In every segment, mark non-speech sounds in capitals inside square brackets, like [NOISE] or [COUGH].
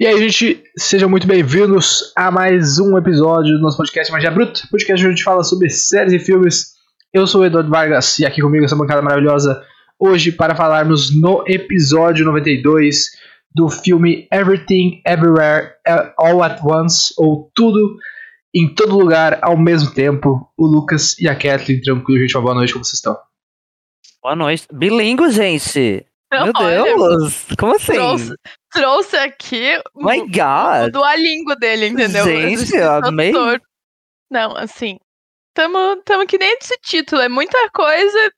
E aí, gente, sejam muito bem-vindos a mais um episódio do nosso podcast Magia Bruta, podcast onde a gente fala sobre séries e filmes. Eu sou o Eduardo Vargas e aqui comigo essa bancada maravilhosa hoje para falarmos no episódio 92 do filme Everything Everywhere All at Once, ou Tudo em Todo Lugar ao mesmo tempo. O Lucas e a Kathleen, tranquilo, gente, uma boa noite, como vocês estão? Boa noite. Bilingue, gente! Meu [LAUGHS] Olha, Deus! Como assim? Trouxe, trouxe aqui o, My o God! dualingo dele, entendeu? Gente, Esse amei. Não, assim, tamo, tamo que nem esse título, é muita coisa,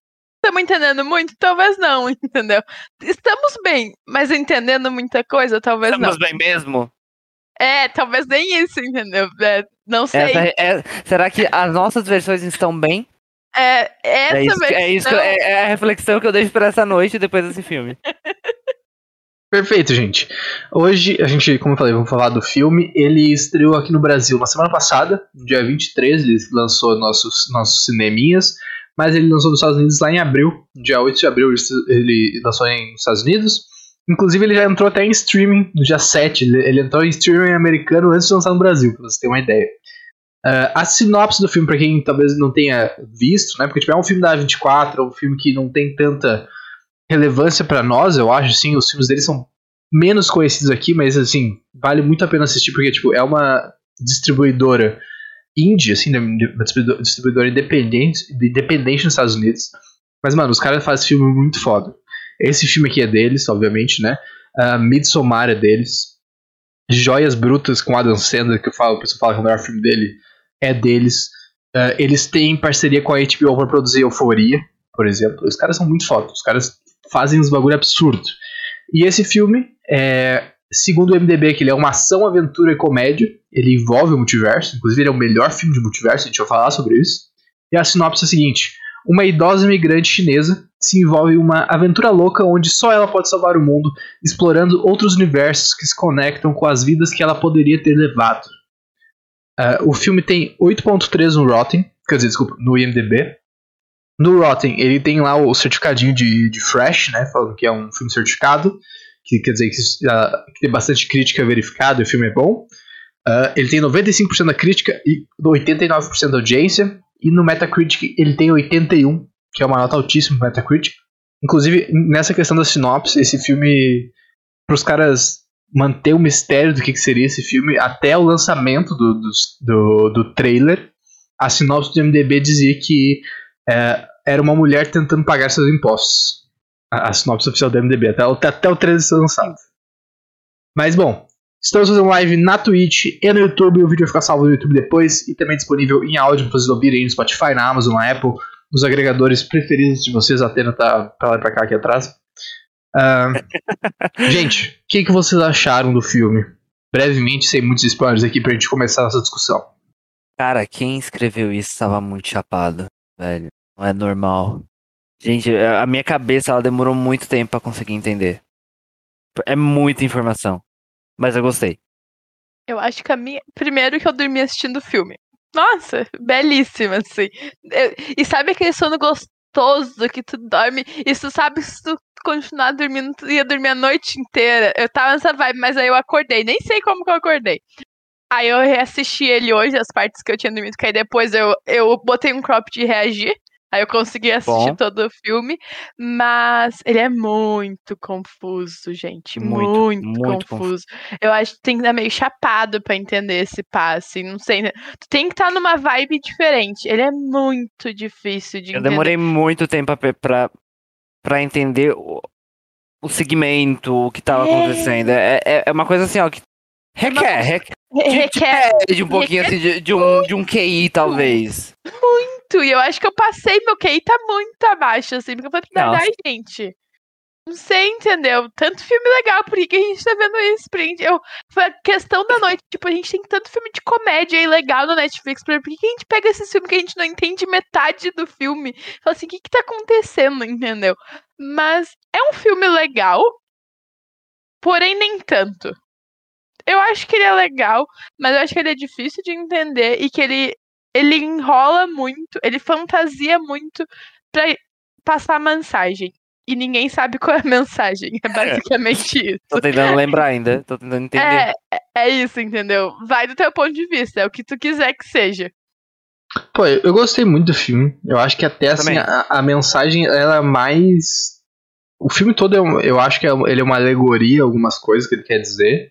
tamo entendendo muito, talvez não, [LAUGHS] entendeu? Estamos bem, mas entendendo muita coisa, talvez Estamos não. bem mesmo? É, talvez nem isso, entendeu? É, não sei. Essa é- é- será que as nossas versões estão bem? É, essa É isso, que- é, isso que- versão- é- é a reflexão que eu deixo pra essa noite depois desse filme. [LAUGHS] Perfeito, gente. Hoje a gente, como eu falei, vamos falar do filme. Ele estreou aqui no Brasil na semana passada, no dia 23, ele lançou nossos, nossos cineminhas, mas ele lançou nos Estados Unidos lá em abril, dia 8 de abril ele lançou nos Estados Unidos. Inclusive ele já entrou até em streaming no dia 7, ele, ele entrou em streaming americano antes de lançar no Brasil, pra você ter uma ideia. Ah, a sinopse do filme, pra quem talvez não tenha visto, né, porque tipo, é um filme da 24, é um filme que não tem tanta relevância pra nós, eu acho, assim, os filmes deles são menos conhecidos aqui, mas assim, vale muito a pena assistir porque tipo, é uma distribuidora indie, assim, né, uma distribuidora distribuidora independente, independente nos Estados Unidos. Mas mano, os caras fazem filme muito foda. Esse filme aqui é deles, obviamente, né? Uh, Midsommar é deles. Joias Brutas com Adam Sandler, que eu falo, o pessoal fala que é o melhor filme dele, é deles. Uh, eles têm parceria com a HBO pra produzir Euforia, por exemplo. Os caras são muito foda. Os caras fazem uns bagulho absurdo. E esse filme, é, segundo o MDB, que ele é uma ação, aventura e comédia. Ele envolve o multiverso. Inclusive, ele é o melhor filme de multiverso. A gente vai falar sobre isso. E a sinopse é a seguinte: uma idosa imigrante chinesa se envolve em uma aventura louca onde só ela pode salvar o mundo, explorando outros universos que se conectam com as vidas que ela poderia ter levado. Uh, o filme tem 8.3 no Rotten, quer dizer, desculpa, no IMDb. No Rotten, ele tem lá o certificadinho de, de Fresh, né? Falando que é um filme certificado, que quer dizer que, uh, que tem bastante crítica verificada e o filme é bom. Uh, ele tem 95% da crítica e 89% da audiência. E no Metacritic ele tem 81, que é uma nota altíssima no Metacritic. Inclusive, nessa questão da sinopse, esse filme, para os caras manter o mistério do que, que seria esse filme, até o lançamento do, do, do, do trailer, a sinopse do MDB dizia que é, era uma mulher tentando pagar seus impostos. A, a sinopse oficial do MDB, até, até, até o trailer ser lançado. Mas bom, estamos fazendo live na Twitch e no YouTube. O vídeo vai ficar salvo no YouTube depois e também disponível em áudio para vocês ouvirem no Spotify, na Amazon, na Apple, nos agregadores preferidos de vocês. A Atena tá pra lá e pra cá aqui atrás. Uh, gente, o que, que vocês acharam do filme? Brevemente, sem muitos spoilers aqui pra gente começar essa discussão. Cara, quem escreveu isso tava muito chapado, velho. Não é normal. Gente, a minha cabeça ela demorou muito tempo pra conseguir entender. É muita informação. Mas eu gostei. Eu acho que a minha. Primeiro que eu dormi assistindo o filme. Nossa, belíssima, assim. Eu- E sabe aquele sono gostoso que tu dorme e tu sabe que se tu continuar dormindo, ia dormir a noite inteira. Eu tava nessa vibe, mas aí eu acordei. Nem sei como que eu acordei. Aí eu reassisti ele hoje, as partes que eu tinha dormido, que aí depois eu, eu botei um crop de reagir. Aí eu consegui assistir Bom. todo o filme. Mas ele é muito confuso, gente. Muito, Muito, muito confuso. Eu acho que tem que estar meio chapado pra entender esse passe. Não sei. né? Tu tem que estar numa vibe diferente. Ele é muito difícil de Eu entender. demorei muito tempo pra, pra, pra entender o, o segmento, o que tava É. acontecendo. É, é, é uma coisa assim, ó, que requer, requer, Re- Requer de um pouquinho assim, de, de um, de um QI, talvez. muito. E eu acho que eu passei meu QI tá muito abaixo, assim. Porque eu falei, Nossa. ai, gente. Não sei, entendeu? Tanto filme legal, por que, a gente tá vendo isso? Que Eu, foi a questão da noite, tipo, a gente tem tanto filme de comédia aí legal no Netflix, por que, que a gente pega esse filme que a gente não entende metade do filme? Fala assim, o que que tá acontecendo, entendeu? Mas é um filme legal, porém nem tanto. Eu acho que ele é legal, mas eu acho que ele é difícil de entender e que ele, ele enrola muito, ele fantasia muito pra passar a mensagem. E ninguém sabe qual é a mensagem. É basicamente isso. Tô tentando lembrar ainda, tô tentando entender. É, é- é isso, entendeu? Vai do teu ponto de vista, é o que tu quiser que seja. Pô, eu eu gostei muito do filme. Eu acho que até assim, a, a mensagem ela é mais. O filme todo é um- eu acho que é ele é uma alegoria, algumas coisas que ele quer dizer.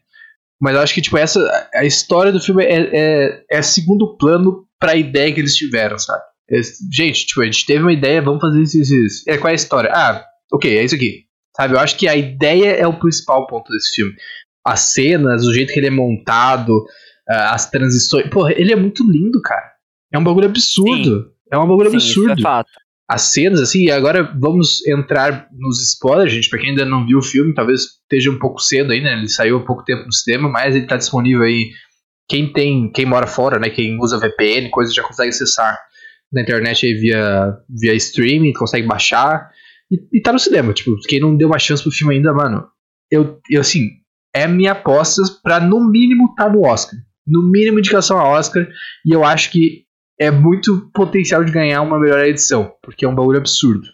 Mas eu acho que, tipo, essa. A história do filme é, é, é segundo plano pra ideia que eles tiveram, sabe? Eles- gente, tipo, a gente teve uma ideia, vamos fazer isso, isso, isso. É, qual é a história? Ah, ok, é isso aqui. Sabe? Eu acho que a ideia é o principal ponto desse filme. As cenas, o jeito que ele é montado, as transições. Porra, ele é muito lindo, cara. É um bagulho absurdo. É um bagulho Sim, isso absurdo. é fato. As cenas, assim, agora vamos entrar nos spoilers, gente. Pra quem ainda não viu o filme, talvez esteja um pouco cedo aí, né? Ele saiu há pouco tempo no cinema, mas ele tá disponível aí. Quem tem, quem mora fora, né? Quem usa VPN, coisa já consegue acessar na internet aí via, via streaming, consegue baixar. E, e tá no cinema, tipo, quem não deu uma chance pro filme ainda, mano, eu, eu assim, é minha aposta pra no mínimo tá no Oscar. No mínimo indicação a Oscar. E eu acho que é muito potencial de ganhar uma melhor edição, porque é um bagulho absurdo.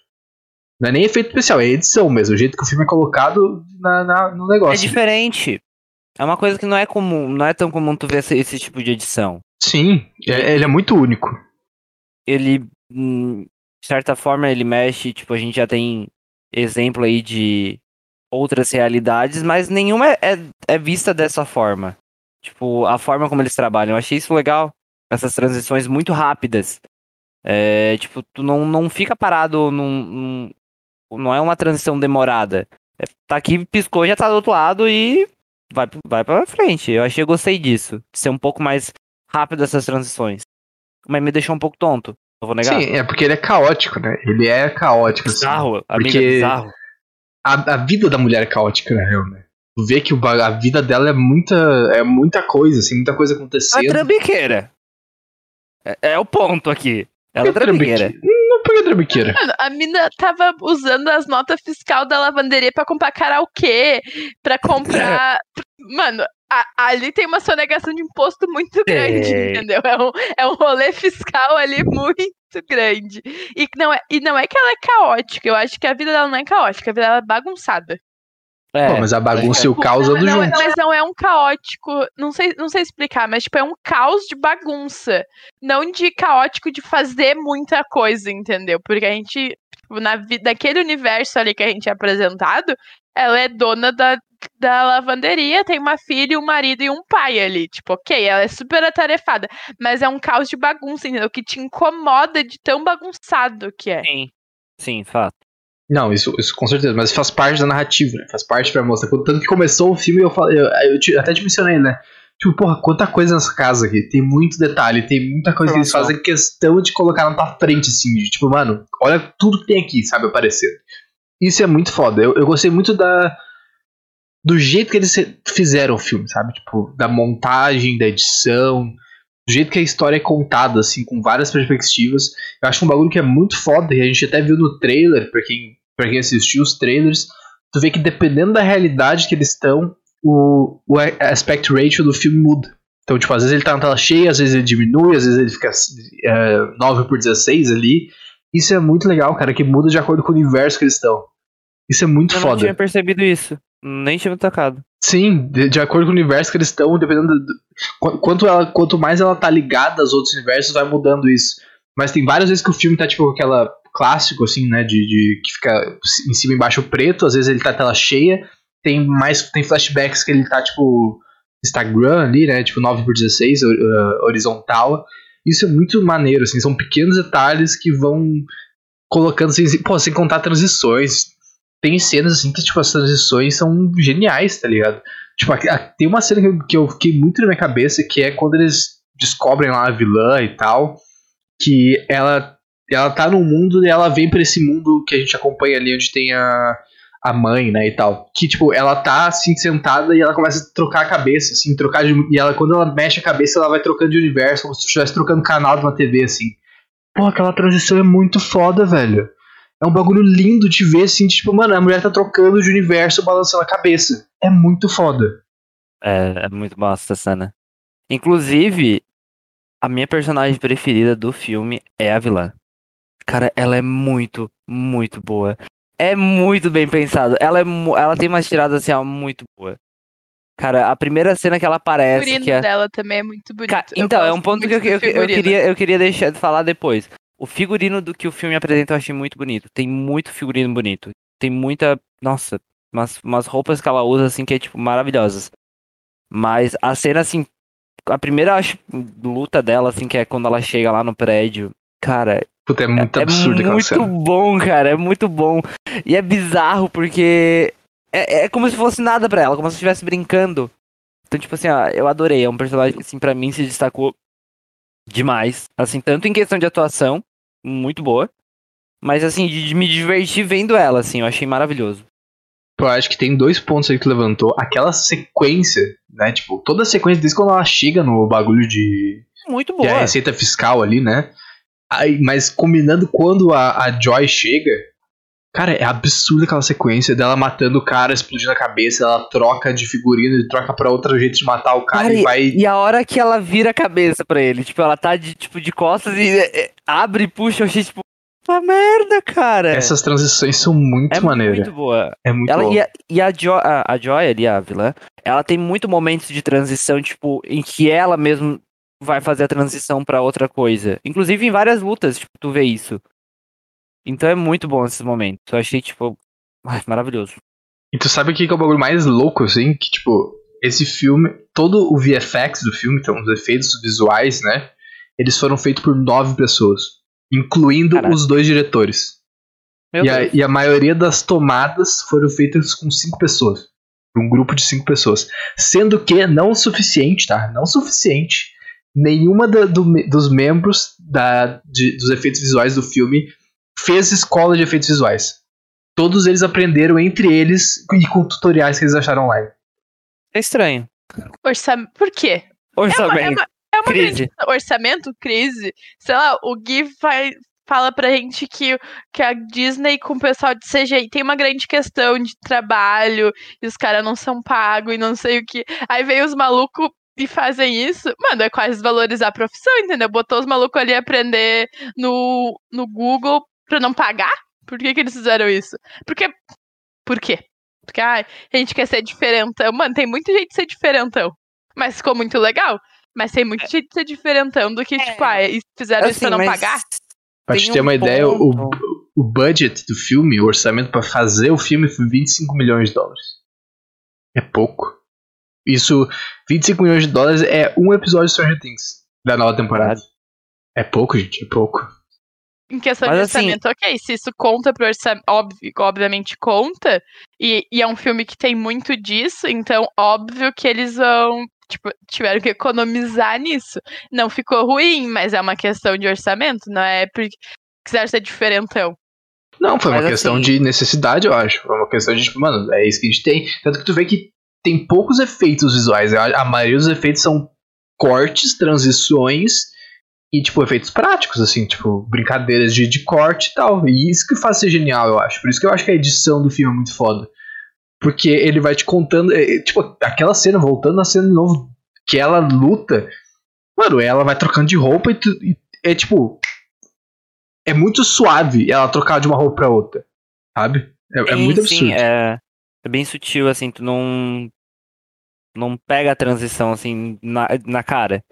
Não é nem efeito especial, é edição mesmo, o jeito que o filme é colocado na, na- no É negócio. diferente. É uma coisa que não é comum, não é tão comum tu ver esse, esse tipo de edição. Sim, é- ele é muito único. Ele, hum, de certa forma, ele mexe, tipo, a gente já tem exemplo aí de outras realidades, mas nenhuma é, é, é vista dessa forma. Tipo, a forma como eles trabalham. Eu achei isso legal. Essas transições muito rápidas. É, tipo, tu não, não fica parado num, num- Não é uma transição demorada. É, tá aqui, piscou, já tá do outro lado e vai, vai pra frente. Eu achei, gostei disso. De ser um pouco mais rápido essas transições. Mas me deixou um pouco tonto. Não vou negar. Sim, é porque ele é caótico, né? Ele é caótico. assim. Bizarro, amiga, porque- bizarro. A, a vida da mulher é caótica, na real, né? Tu vê que a vida dela é muita, é muita coisa, assim, muita coisa Ela é acontecendo. trambiqueira. É, é o ponto aqui. Ela é que trambiqueira. Por que trambiqueira? Mano, a mina tava usando as notas fiscal da lavanderia pra comprar karaokê, pra comprar. [LAUGHS] Mano, a- ali tem uma sonegação de imposto muito grande, Tem. entendeu? É um, é um rolê fiscal ali muito grande. E não, é, e não é que ela é caótica, eu acho que a vida dela não é caótica, a vida dela é bagunçada. É, Pô, mas a bagunça e o caos andam não, juntos. Mas não é um caótico, não sei, não sei explicar, mas tipo, é um caos de bagunça. Não de caótico de fazer muita coisa, entendeu? Porque a gente, tipo, na vida, daquele universo ali que a gente é apresentado, ela é dona da, da lavanderia, tem uma filha, um marido e um pai ali. Tipo, ok, ela é super atarefada, mas é um caos de bagunça, entendeu? Que te incomoda de tão bagunçado que é. Sim. Sim, fato. Não, isso, isso com certeza, mas faz parte da narrativa, né? Faz parte pra mostrar. Tanto que começou o filme, eu, falei, eu, eu te- até te mencionei, né? Tipo, porra, quanta coisa nessa casa aqui. Tem muito detalhe, tem muita coisa que eles fazem questão de colocar na tua frente, assim. De, tipo, mano, olha tudo que tem aqui, sabe, aparecendo. Isso é muito foda. Eu, eu gostei muito da. Do jeito que eles fizeram o filme, sabe? Tipo, da montagem, da edição, do jeito que a história é contada, assim, com várias perspectivas. Eu acho um bagulho que é muito foda, e a gente até viu no trailer, pra quem, pra quem assistiu os trailers, tu vê que dependendo da realidade que eles estão, o, o aspect ratio do filme muda. Então, tipo, às vezes ele tá na tela cheia, às vezes ele diminui, às vezes ele fica é, 9 por 16 ali. Isso é muito legal, cara, que muda de acordo com o universo que eles estão. Isso é muito Eu não foda. tinha percebido isso. Nem tinha me tocado. Sim, de, de acordo com o universo que eles estão, dependendo do, do- qu- quanto, ela, quanto mais ela tá ligada aos outros universos, vai mudando isso. Mas tem várias vezes que o filme tá tipo aquela clássico, assim, né? De, de que fica em cima e embaixo preto, às vezes ele tá tela cheia. Tem mais. Tem flashbacks que ele tá, tipo, Instagram ali, né? Tipo 9 por 16 hor- uh, horizontal. Isso é muito maneiro, assim, são pequenos detalhes que vão colocando, assim, pô, sem contar transições. Tem cenas assim que, tipo, as transições são geniais, tá ligado? Tipo, tem uma cena que eu, que eu fiquei muito na minha cabeça, que é quando eles descobrem lá a vilã e tal, que ela, ela tá num mundo e ela vem pra esse mundo que a gente acompanha ali, onde tem a, a mãe, né, e tal. Que, tipo, ela tá, assim, sentada e ela começa a trocar a cabeça, assim, trocar de... E ela, quando ela mexe a cabeça, ela vai trocando de universo, como se estivesse trocando canal de uma TV, assim. Pô, aquela transição é muito foda, velho. É um bagulho lindo de ver, assim, tipo, mano, a mulher tá trocando de universo balançando a cabeça. É muito foda. É, é muito bosta essa cena. Inclusive, a minha personagem preferida do filme é a vilã. Cara, ela é muito, muito boa. É muito bem pensado. Ela, é, ela tem umas tiradas assim, ó, muito boa. Cara, a primeira cena que ela aparece. O figurino que é... dela também é muito bonito. Ca... Então, é um ponto que eu, eu, eu, queria, eu queria deixar de falar depois. O figurino do que o filme apresenta eu achei muito bonito. Tem muito figurino bonito. Tem muita. Nossa, umas, umas roupas que ela usa, assim, que é, tipo, maravilhosas. Mas a cena, assim. A primeira, acho, luta dela, assim, que é quando ela chega lá no prédio. Cara. Puta, é muito é, absurdo É muito bom, cara. É muito bom. E é bizarro, porque. É, é como se fosse nada pra ela, como se estivesse brincando. Então, tipo assim, ó, eu adorei. É um personagem que, assim, pra mim se destacou demais. Assim, tanto em questão de atuação, muito boa. Mas, assim, de, de me divertir vendo ela, assim, eu achei maravilhoso. Eu acho que tem dois pontos aí que tu levantou. Aquela sequência, né? Tipo, toda a sequência, desde quando ela chega no bagulho de. Muito boa. De a receita fiscal ali, né? Aí, mas combinando quando a, a Joy chega. Cara, é absurda aquela sequência dela matando o cara, explodindo a cabeça, ela troca de figurino, ele troca pra outro jeito de matar o cara, cara e, vai. E a hora que ela vira a cabeça pra ele, tipo, ela tá de, tipo, de costas e é, abre e puxa, eu achei, tipo, Puta merda, cara. Essas transições são muito é maneiras. muito boa. É muito ela, boa. E, a, e a, jo, a, a Joy ali, a vilã, ela tem muito momentos de transição, tipo, em que ela mesmo vai fazer a transição para outra coisa. Inclusive em várias lutas, tipo, tu vê isso. Então é muito bom esses momentos. Eu achei, tipo, maravilhoso. E tu sabe o que é o bagulho mais louco, assim? Que, tipo, esse filme, todo o VFX do filme, então, os efeitos visuais, né? Eles foram feitos por nove pessoas incluindo Caraca. os dois diretores. E a, e a, maioria das tomadas foram feitas com cinco pessoas. Um grupo de cinco pessoas. Sendo que não o suficiente, tá? Não o suficiente. Nenhuma da, do, dos membros da, de, dos efeitos visuais do filme fez escola de efeitos visuais. Todos eles aprenderam entre eles e com tutoriais que eles acharam online. É estranho. Orçamento. Por quê? Orçamento. É uma, é uma, é uma crise. orçamento, crise. Sei lá, o Gui vai, fala pra gente que, que a Disney com o pessoal de CGI tem uma grande questão de trabalho e os caras não são pagos e não sei o que. Aí vem os malucos e fazem isso, mano, é quase desvalorizar a profissão, entendeu? Botou os malucos ali a aprender no, no Google pra não pagar? Por que, que eles fizeram isso? Porque. Por quê? Porque ai, a gente quer ser diferentão. Mano, tem muita gente ser diferentão. Mas ficou muito legal. Mas tem muito jeito de ser diferentão do que, é. tipo, ah, fizeram assim, isso pra não pagar. Pra te ter um uma ponto. ideia, o, o budget do filme, o orçamento para fazer o filme foi 25 milhões de dólares. É pouco. Isso, 25 milhões de dólares é um episódio de Stranger Things da nova temporada. É pouco, gente, é pouco. Em questão Mas, de assim, orçamento, assim, ok, se isso conta pro orçamento, óbvio, obviamente conta, e, e é um filme que tem muito disso, então óbvio que eles vão tipo, tiveram que economizar nisso. Não ficou ruim, mas é uma questão de orçamento, não é porque quiser ser diferentão. Não, foi uma mas questão assim... de necessidade, eu acho. Foi uma questão de, tipo, mano, é isso que a gente tem. Tanto que tu vê que tem poucos efeitos visuais. A maioria dos efeitos são cortes, transições e, tipo, efeitos práticos, assim, tipo, brincadeiras de, de corte e tal. E isso que faz ser genial, eu acho. Por isso que eu acho que a edição do filme é muito foda. Porque ele vai te contando. É, tipo, aquela cena, voltando na cena de novo, que ela luta. Mano, ela vai trocando de roupa e, tu, e é tipo. É muito suave ela trocar de uma roupa pra outra. Sabe? É, é sim, é muito absurdo. Sim, é, é bem sutil, assim, tu não. Não pega a transição, assim, na, na cara.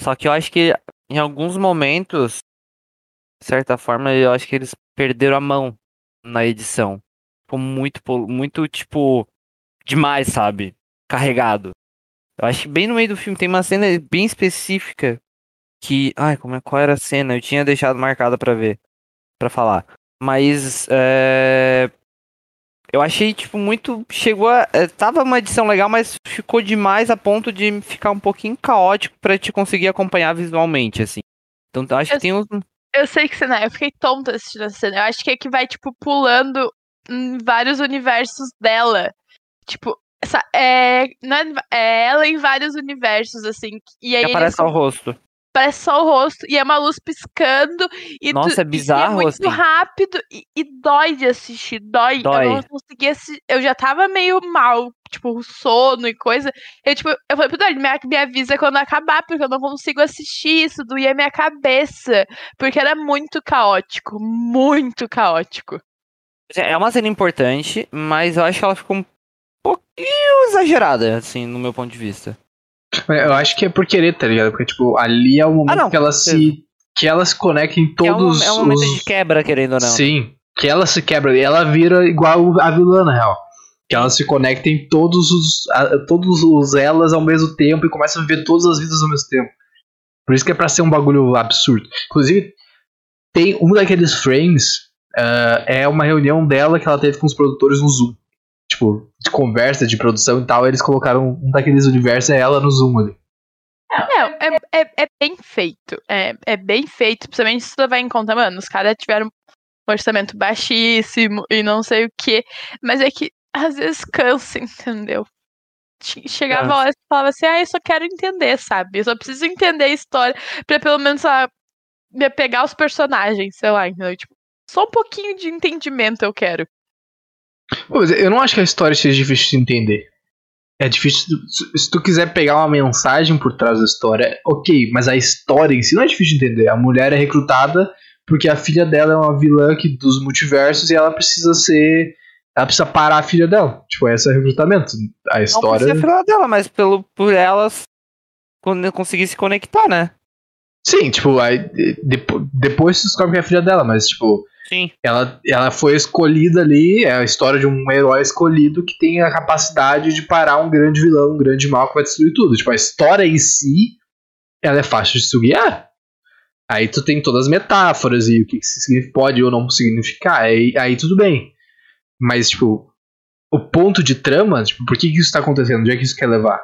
Só que eu acho que em alguns momentos, de certa forma, eu acho que eles perderam a mão na edição ficou muito, muito, tipo, demais, sabe? Carregado. Eu acho que bem no meio do filme tem uma cena bem específica que. Ai, como é, qual era a cena? Eu tinha deixado marcada para ver. para falar. Mas. É... Eu achei, tipo, muito. Chegou a. É, tava uma edição legal, mas ficou demais a ponto de ficar um pouquinho caótico para te conseguir acompanhar visualmente, assim. Então eu acho eu, que tem uns. Eu sei que cena. Eu fiquei tonta assistindo a cena. Eu acho que é que vai, tipo, pulando em vários universos dela. Tipo, essa, é, não é, é ela em vários universos, assim. E aí aparece só o rosto. Parece só o rosto. E é uma luz piscando. E Nossa, tu, é bizarro, e é muito assim. rápido. E, e, dói de assistir. Dói. dói. Eu não conseguia assistir. Eu já tava meio mal. Tipo, sono e coisa. Eu, tipo, eu falei pro me, me avisa quando acabar, porque eu não consigo assistir isso. Doía minha cabeça. Porque era muito caótico. Muito caótico. É uma cena importante, mas eu acho que ela ficou um pouquinho exagerada, assim, no meu ponto de vista. Eu acho que é por querer, tá ligado? Porque, tipo, ali é o momento Ah, não, que ela se. Que ela se conecta em Que é um, todos é um momento os. de quebra, querendo ou não. Sim. Que ela se quebra e ela vira igual a vilã, na real. Que ela se conecta em todos os. a- todos os elas ao mesmo tempo e começa a viver todas as vidas ao mesmo tempo. Por isso que é pra ser um bagulho absurdo. Inclusive, tem um daqueles frames. ah, é uma reunião dela que ela teve com os produtores no Zoom. Tipo, de conversa, de produção e tal. Eles colocaram um daqueles universos, é ela no Zoom ali. É, é, é, é bem feito. É, é bem feito, principalmente se tu levar em conta, mano, os caras tiveram um orçamento baixíssimo e não sei o que. Mas é que às vezes cansa, entendeu? Che- Chegava Cansa. a hora e falava assim, ah, eu só quero entender, sabe? Eu só preciso entender a história pra pelo menos lá, me pegar os personagens, sei lá, entendeu? Tipo, só um pouquinho de entendimento eu quero. Pô, mas eu não acho que a história seja difícil de entender. É difícil. se- tu quiser pegar uma mensagem por trás da história, ok, mas a história em si não é difícil de entender. A mulher é recrutada porque a filha dela é uma vilã que, dos multiversos e ela precisa ser. Ela precisa parar a filha dela. Tipo, esse é o recrutamento. A Não história. precisa falar dela, mas pelo, por elas quando eu conseguir se conectar, né? Sim, tipo, aí, de- depo- depois tu descobre que é a filha dela, mas, tipo, Sim. ela, ela foi escolhida ali, é a história de um herói escolhido que tem a capacidade de parar um grande vilão, um grande mal que vai destruir tudo. Tipo, a história em si, ela é fácil de se guiar. Aí tu tem todas as metáforas e o que pode ou não significar, aí, aí tudo bem. Mas, tipo, o ponto de trama, tipo, por que, que isso tá acontecendo? Onde é que isso quer levar?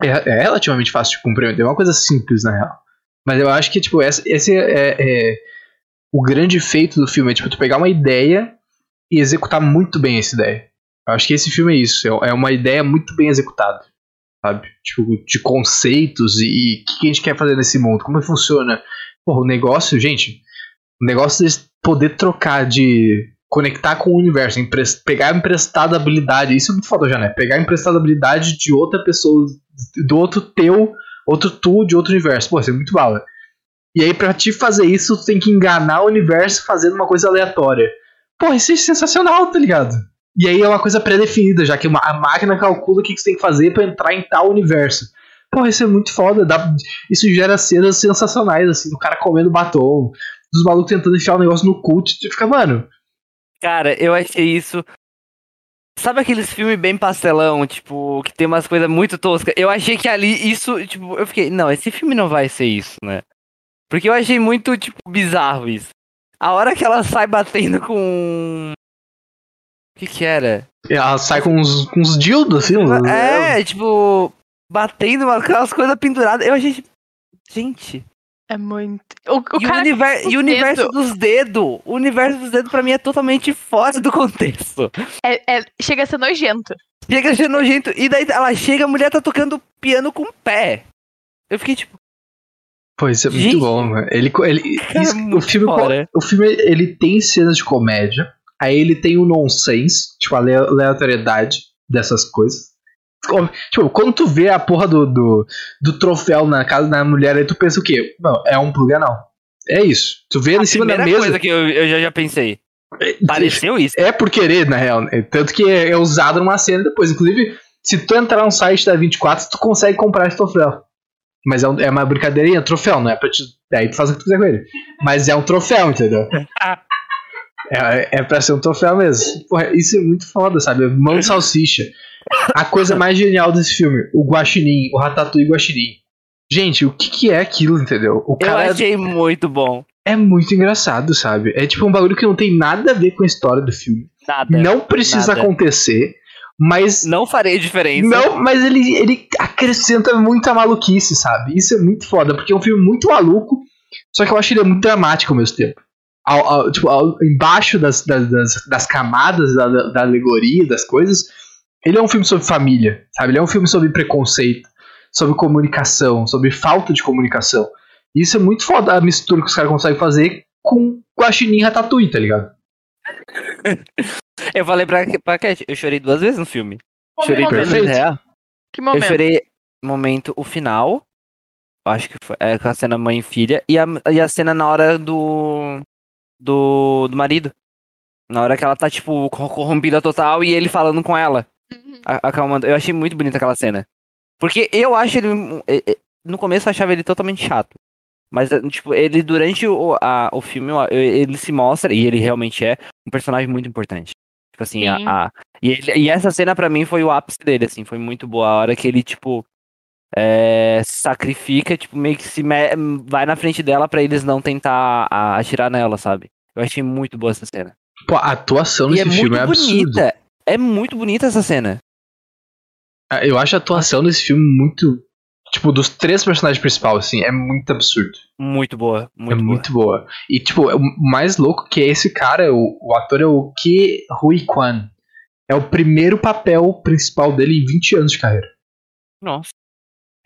É, é relativamente fácil de compreender, é uma coisa simples, na real. Mas eu acho que, tipo, essa, esse é, é o grande feito do filme é tipo tu pegar uma ideia e executar muito bem essa ideia. Eu acho que esse filme é isso, é é uma ideia muito bem executada, sabe? Tipo, de conceitos e o que, que a gente quer fazer nesse mundo, como funciona. Porra, o negócio, gente, o negócio de poder trocar, de conectar com o universo, empres- pegar emprestada habilidade, isso é muito foda já, né? Pegar emprestada habilidade de outra pessoa, do outro teu, outro tu de outro universo. Pô, isso é muito bala. E aí, pra te fazer isso, tu tem que enganar o universo fazendo uma coisa aleatória. Pô, isso é sensacional, tá ligado? E aí é uma coisa pré-definida, já que a máquina calcula o que você tem que fazer pra entrar em tal universo. Pô, isso é muito foda. dá- isso gera cenas sensacionais, assim, do cara comendo batom, dos malucos tentando enfiar o negócio no culto. Tu fica, mano, Cara, eu achei isso. Sabe aqueles filmes bem pastelão, tipo, que tem umas coisas muito toscas? Eu achei que ali isso, tipo, eu fiquei, não, esse filme não vai ser isso, né? Porque eu achei muito, tipo, bizarro isso. A hora que ela sai batendo com. O que que era? ela sai com uns, com uns dildos, assim. uns- É, tipo, batendo aquelas coisas penduradas. Eu achei, tipo, gente. É muito. O, o e, o univer- e o o universo dedo. dos dedos. O universo dos dedos pra mim é totalmente fora do contexto. é, é- chega a ser nojento. Chega a ser nojento. E daí ela chega, a mulher tá tocando piano com o pé. Eu fiquei tipo, Pô, isso é muito Gente. bom, mano. Ele, ele, Cara, isso- é o, filme, o filme, ele tem cenas de comédia, aí ele tem o nonsense, tipo, a ale- aleatoriedade dessas coisas. Como- Tipo, quando tu vê a porra do, do, do troféu na casa da mulher, aí tu pensa o quê? Não, é um plug anal. É isso. Tu vê a em cima da mesa. coisa que eu, eu já, já pensei. Pareceu [LAUGHS] isso. É por querer, na real. né? Tanto que é é usado numa cena depois. Inclusive, se tu entrar no site da 24, tu consegue comprar esse troféu. Mas é, um- é uma brincadeirinha, troféu, não é pra te. Aí tu faz o que tu quiser com ele. Mas é um troféu, entendeu? É, é pra ser um troféu mesmo. Porra, isso é muito foda, sabe? Mão de salsicha. A coisa mais genial desse filme, o guaxinim, o ratatouille guaxinim. Gente, o que, que é aquilo, entendeu? O Eu cara achei muito bom. é muito engraçado, sabe? É tipo um bagulho que não tem nada a ver com a história do filme. Nada. Não precisa nada. acontecer, mas Não farei diferença. não, mas ele, ele acrescenta muita maluquice, sabe? Isso é muito foda, porque é um filme muito maluco, só que eu acho ele muito dramático ao mesmo tempo. Ao- ao- tipo, ao- embaixo das, das, das- das camadas da, da- alegoria, das coisas, ele é um filme sobre família, sabe? Ele é um filme sobre preconceito, sobre comunicação, sobre falta de comunicação. Isso é muito foda a mistura que os caras conseguem fazer com Guaxinim Ratatouille, tá ligado? [LAUGHS] Eu falei pra, pra Cat, eu chorei duas vezes no filme. Chorei duas Perfeito. vezes real. Que Eu momento. chorei momento o final. Acho que foi é, com a cena mãe e filha. E a, e a cena na hora do. Do, do marido. Na hora que ela tá, tipo, corrompida total e ele falando com ela, Uhum. acalmando. Eu achei muito bonita aquela cena. Porque eu acho ele. e- e- No começo eu achava ele totalmente chato. Mas, eh, tipo, ele durante o, a- o filme, eu- ele se mostra, e ele realmente é, um personagem muito importante. Tipo assim, a, a- e, ele- e essa cena pra mim foi o ápice dele, assim, foi muito boa. A hora que ele, tipo, é, sacrifica, tipo, meio que se me- vai na frente dela pra eles não tentar a- atirar nela, sabe? Eu achei muito boa essa cena. Pô, a atuação E nesse é muito filme é absurda. bonita. É muito bonita essa cena. Ah, Eu acho a atuação desse filme muito. Tipo, dos três personagens principais, assim, é muito absurdo. Muito boa, muito é boa. muito boa. E, tipo, o mais louco que é esse cara, o, o ator é o Ke Hui Kwan. É o primeiro papel principal dele em 20 anos de carreira. Nossa.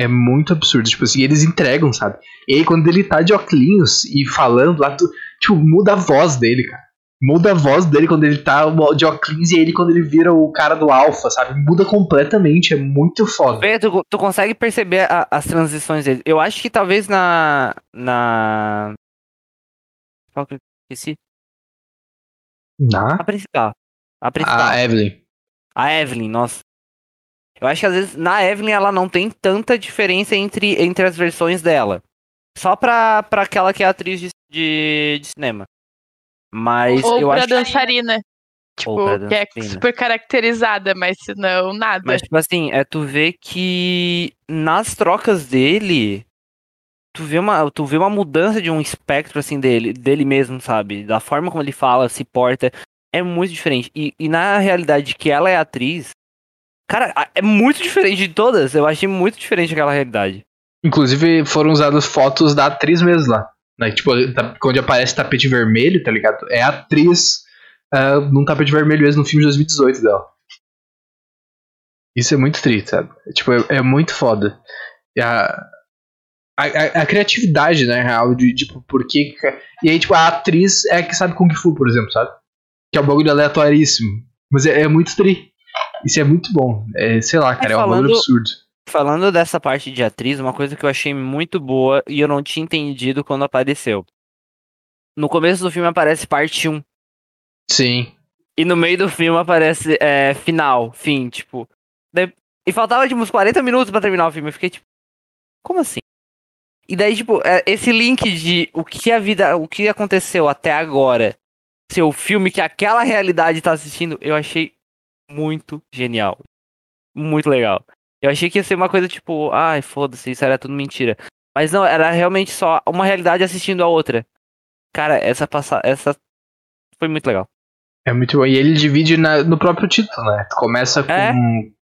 É muito absurdo. Tipo assim, eles entregam, sabe? E aí, quando ele tá de óculos e falando lá, tu, tipo, muda a voz dele, cara. Muda a voz dele quando ele tá de óculos e ele quando ele vira o cara do alfa, sabe? Muda completamente. É muito foda. Vê, tu, tu consegue perceber a- as transições dele. Eu acho que talvez na. Na. Qual que eu esqueci? Na? A principal. A principal. A Evelyn. A Evelyn, nossa. Eu acho que às vezes na Evelyn ela não tem tanta diferença entre, entre as versões dela. Só pra, pra aquela que é atriz de, de, de cinema. Mas Ou eu pra acho que. dançarina. Tipo, pra que é super caracterizada, mas se não, nada. Mas, tipo assim, é tu vê que nas trocas dele, tu vê uma, tu vê uma mudança de um espectro, assim, dele, dele mesmo, sabe? Da forma como ele fala, se porta, é muito diferente. E, e na realidade que ela é atriz, cara, é muito diferente de todas. Eu achei muito diferente aquela realidade. Inclusive, foram usadas fotos da atriz mesmo lá. Né? Tipo, tá- onde aparece tapete vermelho, tá ligado? É a atriz ah, num tapete vermelho mesmo no filme de 2018 dela. Isso é muito triste, sabe? É, Tipo, é, é muito foda. A, a, a- criatividade, né, real, de, tipo, por que... que- E aí, tipo, a atriz é a que sabe Kung Fu, por exemplo, sabe? Que é um bagulho aleatoríssimo. Mas é, é muito tri. Isso é muito bom. É, sei lá, cara, é, um bagulho falando- absurdo. Falando dessa parte de atriz, uma coisa que eu achei muito boa e eu não tinha entendido quando apareceu. No começo do filme aparece parte 1. Sim. E no meio do filme aparece é, final, fim, tipo. E faltava tipo uns 40 minutos pra terminar o filme. Eu fiquei tipo, como assim? E daí, tipo, é, esse link de o que a vida. O que aconteceu até agora ser o filme que aquela realidade tá assistindo, eu achei muito genial. Muito legal. Eu achei que ia ser uma coisa tipo, ai, foda-se, isso era tudo mentira. Mas não, era realmente só uma realidade assistindo a outra. Cara, essa passa... essa foi muito legal. É muito bom. E ele divide na- no próprio título, né? Tu começa com, É.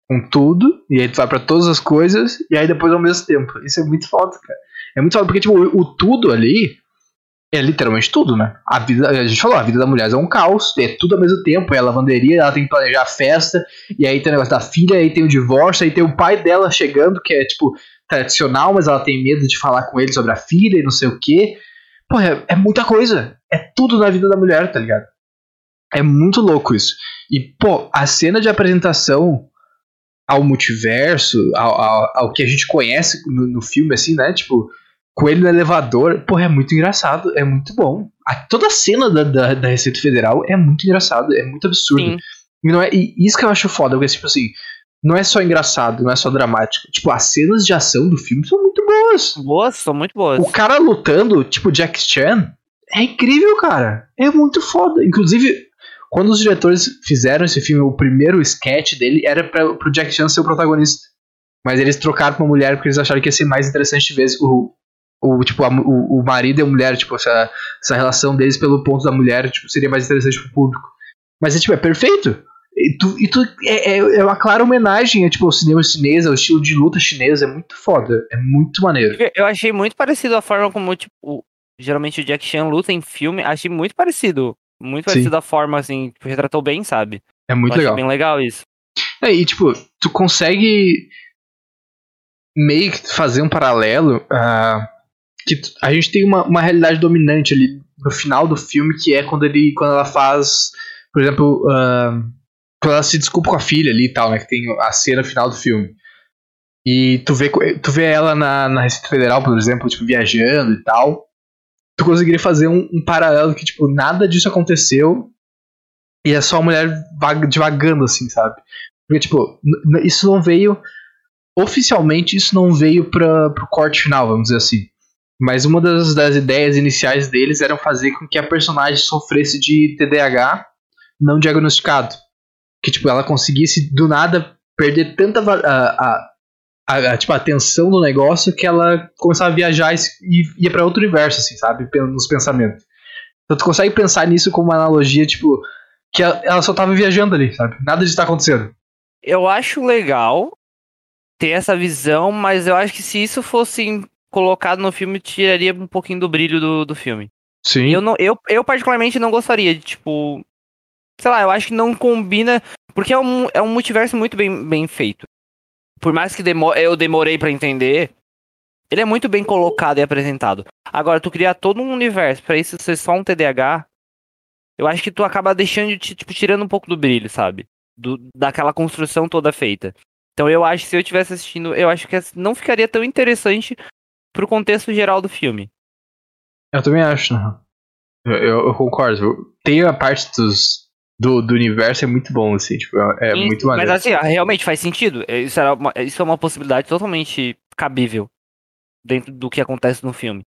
com tudo, e aí tu vai pra todas as coisas, e aí depois ao mesmo tempo. Isso é muito foda, cara. É muito foda, porque, tipo, o, o tudo ali é literalmente tudo, né? A vida, a gente falou, a vida da mulher é um caos, é tudo ao mesmo tempo, é a lavanderia, ela tem que planejar a festa, e aí tem o negócio da filha, aí tem o divórcio, aí tem o pai dela chegando, que é, tipo, tradicional, mas ela tem medo de falar com ele sobre a filha e não sei o quê. Pô, é, é muita coisa. É tudo na vida da mulher, tá ligado? É muito louco isso. E, pô, a cena de apresentação ao multiverso, ao, ao, ao que a gente conhece no, no filme, assim, né? Tipo, com ele no elevador, pô, é muito engraçado, é muito bom. A, toda a cena da, da, da Receita Federal é muito engraçado, é muito absurdo. Sim. E, não é, e isso que eu acho foda, porque, tipo assim, não é só engraçado, não é só dramático. Tipo, as cenas de ação do filme são muito boas. Boas, são muito boas. O cara lutando, tipo Jack Chan, é incrível, cara. É muito foda. Inclusive, quando os diretores fizeram esse filme, o primeiro sketch dele era pra, pro Jack Chan ser o protagonista. Mas eles trocaram pra uma mulher porque eles acharam que ia ser mais interessante ver o, o, tipo, a- o, o marido e a mulher, tipo, essa, essa relação deles pelo ponto da mulher, tipo, seria mais interessante pro público. Mas é, tipo, é perfeito. E tu, e tu é, é, é uma clara homenagem é, tipo, ao cinema chinês, ao estilo de luta chinês, é muito foda. É muito maneiro. Eu achei muito parecido a forma como, tipo, geralmente o Jack Chan luta em filme. Achei muito parecido. Muito Sim. parecido a forma, assim, tipo, retratou bem, sabe? É muito eu legal. bem legal isso. É, e tipo, tu consegue meio que fazer um paralelo. ah, que a gente tem uma, uma realidade dominante ali no final do filme, que é quando ele. quando ela faz. Por exemplo, ah, quando ela se desculpa com a filha ali e tal, né? Que tem a cena final do filme. E tu vê, tu vê ela na, na Receita Federal, por exemplo, tipo, viajando e tal. Tu conseguiria fazer um, um paralelo que, tipo, nada disso aconteceu. e é só a mulher devagando, assim, sabe? Porque, tipo, isso não veio. Oficialmente, isso não veio pra, pro corte final, vamos dizer assim. Mas uma das, das ideias iniciais deles era fazer com que a personagem sofresse de TDAH não diagnosticado. Que, tipo, ela conseguisse do nada perder tanta a, a, a, tipo, a atenção no negócio que ela começava a viajar e ia para outro universo, assim, sabe? Nos pensamentos. Então tu consegue pensar nisso como uma analogia, tipo, que ela só tava viajando ali, sabe? Nada estar tá acontecendo. Eu acho legal ter essa visão, mas eu acho que se isso fosse colocado no filme, tiraria um pouquinho do brilho do, do filme. Sim. Eu, não, eu, eu particularmente não gostaria de, tipo. Sei lá, eu acho que não combina. Porque é um, é um multiverso muito bem, bem feito. Por mais que demo, eu demorei para entender, ele é muito bem colocado e apresentado. Agora, tu criar todo um universo para isso ser só um TDAH, eu acho que tu acaba deixando, tipo, tirando um pouco do brilho, sabe? Do, daquela construção toda feita. Então eu acho que se eu estivesse assistindo, eu acho que não ficaria tão interessante pro contexto geral do filme. Eu também acho, né? Eu, eu, eu concordo. Tem a parte dos, do, do universo é muito bom, assim, tipo, é Sim, muito maneiro. Mas assim, realmente faz sentido. Isso, era uma, isso é uma possibilidade totalmente cabível dentro do que acontece no filme.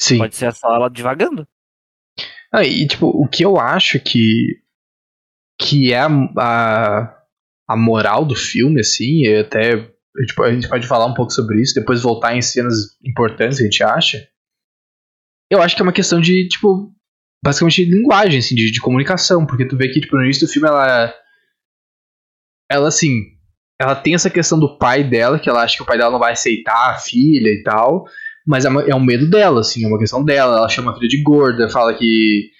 Sim. Pode ser só ela devagando. Ah, e tipo, o que eu acho que que é a, a, a moral do filme, assim, e tipo, a gente pode falar um pouco sobre isso, depois voltar em cenas importantes, a gente acha. Eu acho que é uma questão de, tipo, basicamente de linguagem, assim, de, de comunicação, porque tu vê que, tipo, no início do filme ela. Ela, assim, ela tem essa questão do pai dela, que ela acha que o pai dela não vai aceitar a filha e tal. Mas é, uma, é um medo dela, assim, é uma questão dela. Ela chama a filha de gorda, fala que.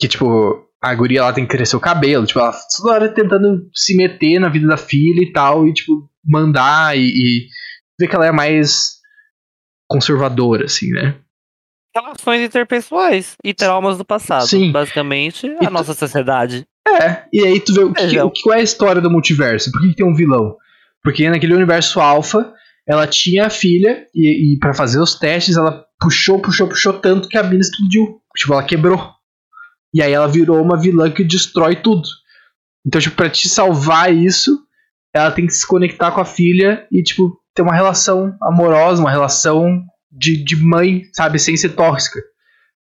Que, tipo, a guria ela tem que crescer o cabelo. Tipo, ela toda hora tentando se meter na vida da filha e tal, e, tipo, mandar e, e ver que ela é mais conservadora, assim, né? Relações interpessoais e traumas do passado. Sim. Basicamente, a nossa sociedade. É, e aí tu vê o que, o que é a história do multiverso? Por que, que tem um vilão? Porque naquele universo alfa, ela tinha a filha e, e para fazer os testes ela puxou, puxou, puxou tanto que a mina explodiu. Tipo, ela quebrou. E aí ela virou uma vilã que destrói tudo. Então, tipo, pra te salvar isso, ela tem que se conectar com a filha e, tipo, ter uma relação amorosa, uma relação de, de mãe, sabe, sem ser tóxica.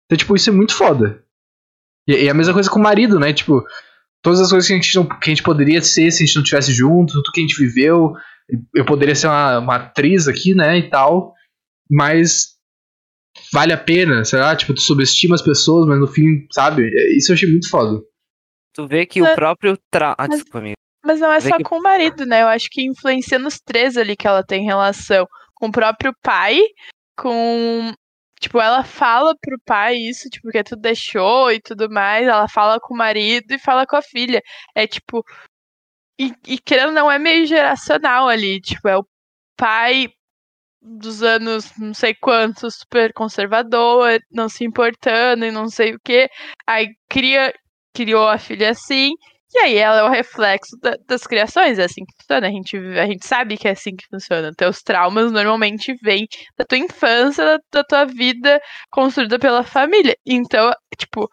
Então, tipo, isso é muito foda. E, e a mesma coisa com o marido, né? Tipo, todas as coisas que a gente, não, que a gente poderia ser se a gente não tivesse junto, tudo que a gente viveu, eu poderia ser uma, uma atriz aqui, né, e tal, mas vale a pena, será? Tipo, tu subestima as pessoas, mas no fim, sabe? Isso eu achei muito foda. Tu vê que mas, o próprio tra... Ah, desculpa, amigo. Mas não é só que... com o marido, né? Eu acho que influencia nos três ali que ela tem relação. Com o próprio pai, com. Tipo, ela fala pro pai isso, tipo, que tu deixou e tudo mais. Ela fala com o marido e fala com a filha. É tipo, e, e querendo não, é meio geracional ali. Tipo, é o pai dos anos não sei quantos, super conservador, não se importando e não sei o que. Aí cria, criou a filha assim. E aí ela é o reflexo da, das criações, é assim que funciona. A gente, a gente sabe que é assim que funciona. Teus traumas normalmente vêm da tua infância, da, da tua vida construída pela família. Então, tipo,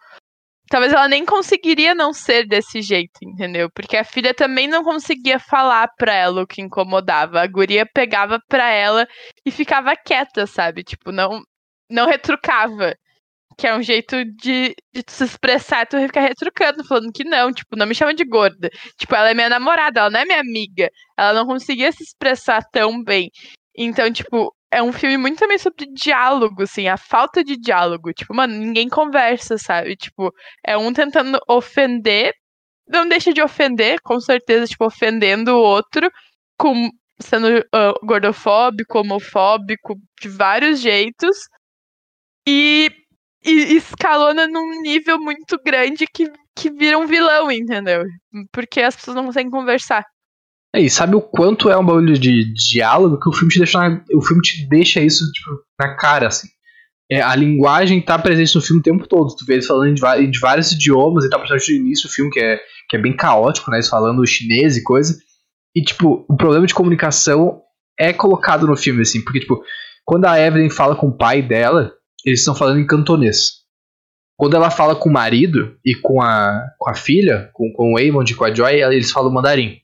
talvez ela nem conseguiria não ser desse jeito, entendeu? Porque a filha também não conseguia falar pra ela o que incomodava. A guria pegava pra ela e ficava quieta, sabe? Tipo, não, não retrucava. Que é um jeito de, de se expressar e tu ficar retrucando, falando que não, tipo, não me chama de gorda. Tipo, ela é minha namorada, ela não é minha amiga. Ela não conseguia se expressar tão bem. Então, tipo, é um filme muito também sobre diálogo, assim, a falta de diálogo. Tipo, mano, ninguém conversa, sabe? Tipo, é um tentando ofender, não deixa de ofender, com certeza, tipo, ofendendo o outro, com, sendo uh, gordofóbico, homofóbico, de vários jeitos. E, e escalona num nível muito grande que, que vira um vilão, entendeu? Porque as pessoas não conseguem conversar. É, e sabe o quanto é um bagulho de diálogo que o filme te deixa, na, o filme te deixa isso tipo, na cara, assim. É, a linguagem tá presente no filme o tempo todo. Tu vê eles falando de, de vários idiomas e tá principalmente no início do filme, que é, que é bem caótico, né? Eles falando chinês e coisa. E, tipo, o problema de comunicação é colocado no filme, assim, porque, tipo, quando a Evelyn fala com o pai dela, eles estão falando em cantonês. quando ela fala com o marido e com a, com a filha, com, com o Eamon e com a Joy, eles falam mandarim.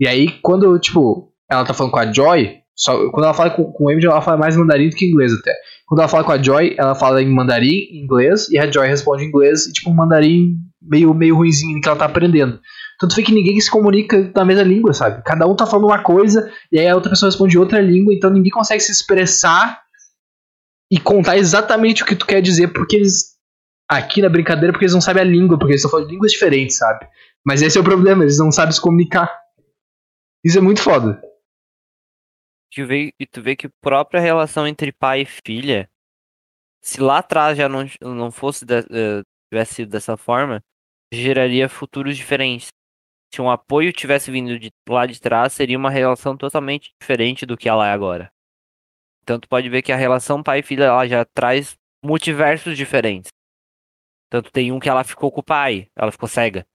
E aí, quando, tipo, ela tá falando com a Joy, só, quando ela fala com, com o Eamon, ela fala mais mandarim do que inglês até. Quando ela fala com a Joy, ela fala em mandarim, inglês, e a Joy responde em inglês, e tipo, um mandarim meio, meio ruimzinho que ela tá aprendendo. Tanto foi que ninguém se comunica na mesma língua, sabe? Cada um tá falando uma coisa, e aí a outra pessoa responde outra língua, então ninguém consegue se expressar e contar exatamente o que tu quer dizer, porque eles. Aqui na brincadeira, porque eles não sabem a língua, porque eles estão falando línguas diferentes, sabe? Mas esse é o problema, eles não sabem se comunicar. Isso é muito foda. Tu vê, e tu vê que a própria relação entre pai e filha, se lá atrás já não, não fosse de, uh, tivesse sido dessa forma, geraria futuros diferentes. Se um apoio tivesse vindo de lá de trás, seria uma relação totalmente diferente do que ela é agora. Então tu pode ver que a relação pai e filha ela já traz multiversos diferentes. Tanto tem um que ela ficou com o pai, ela ficou cega.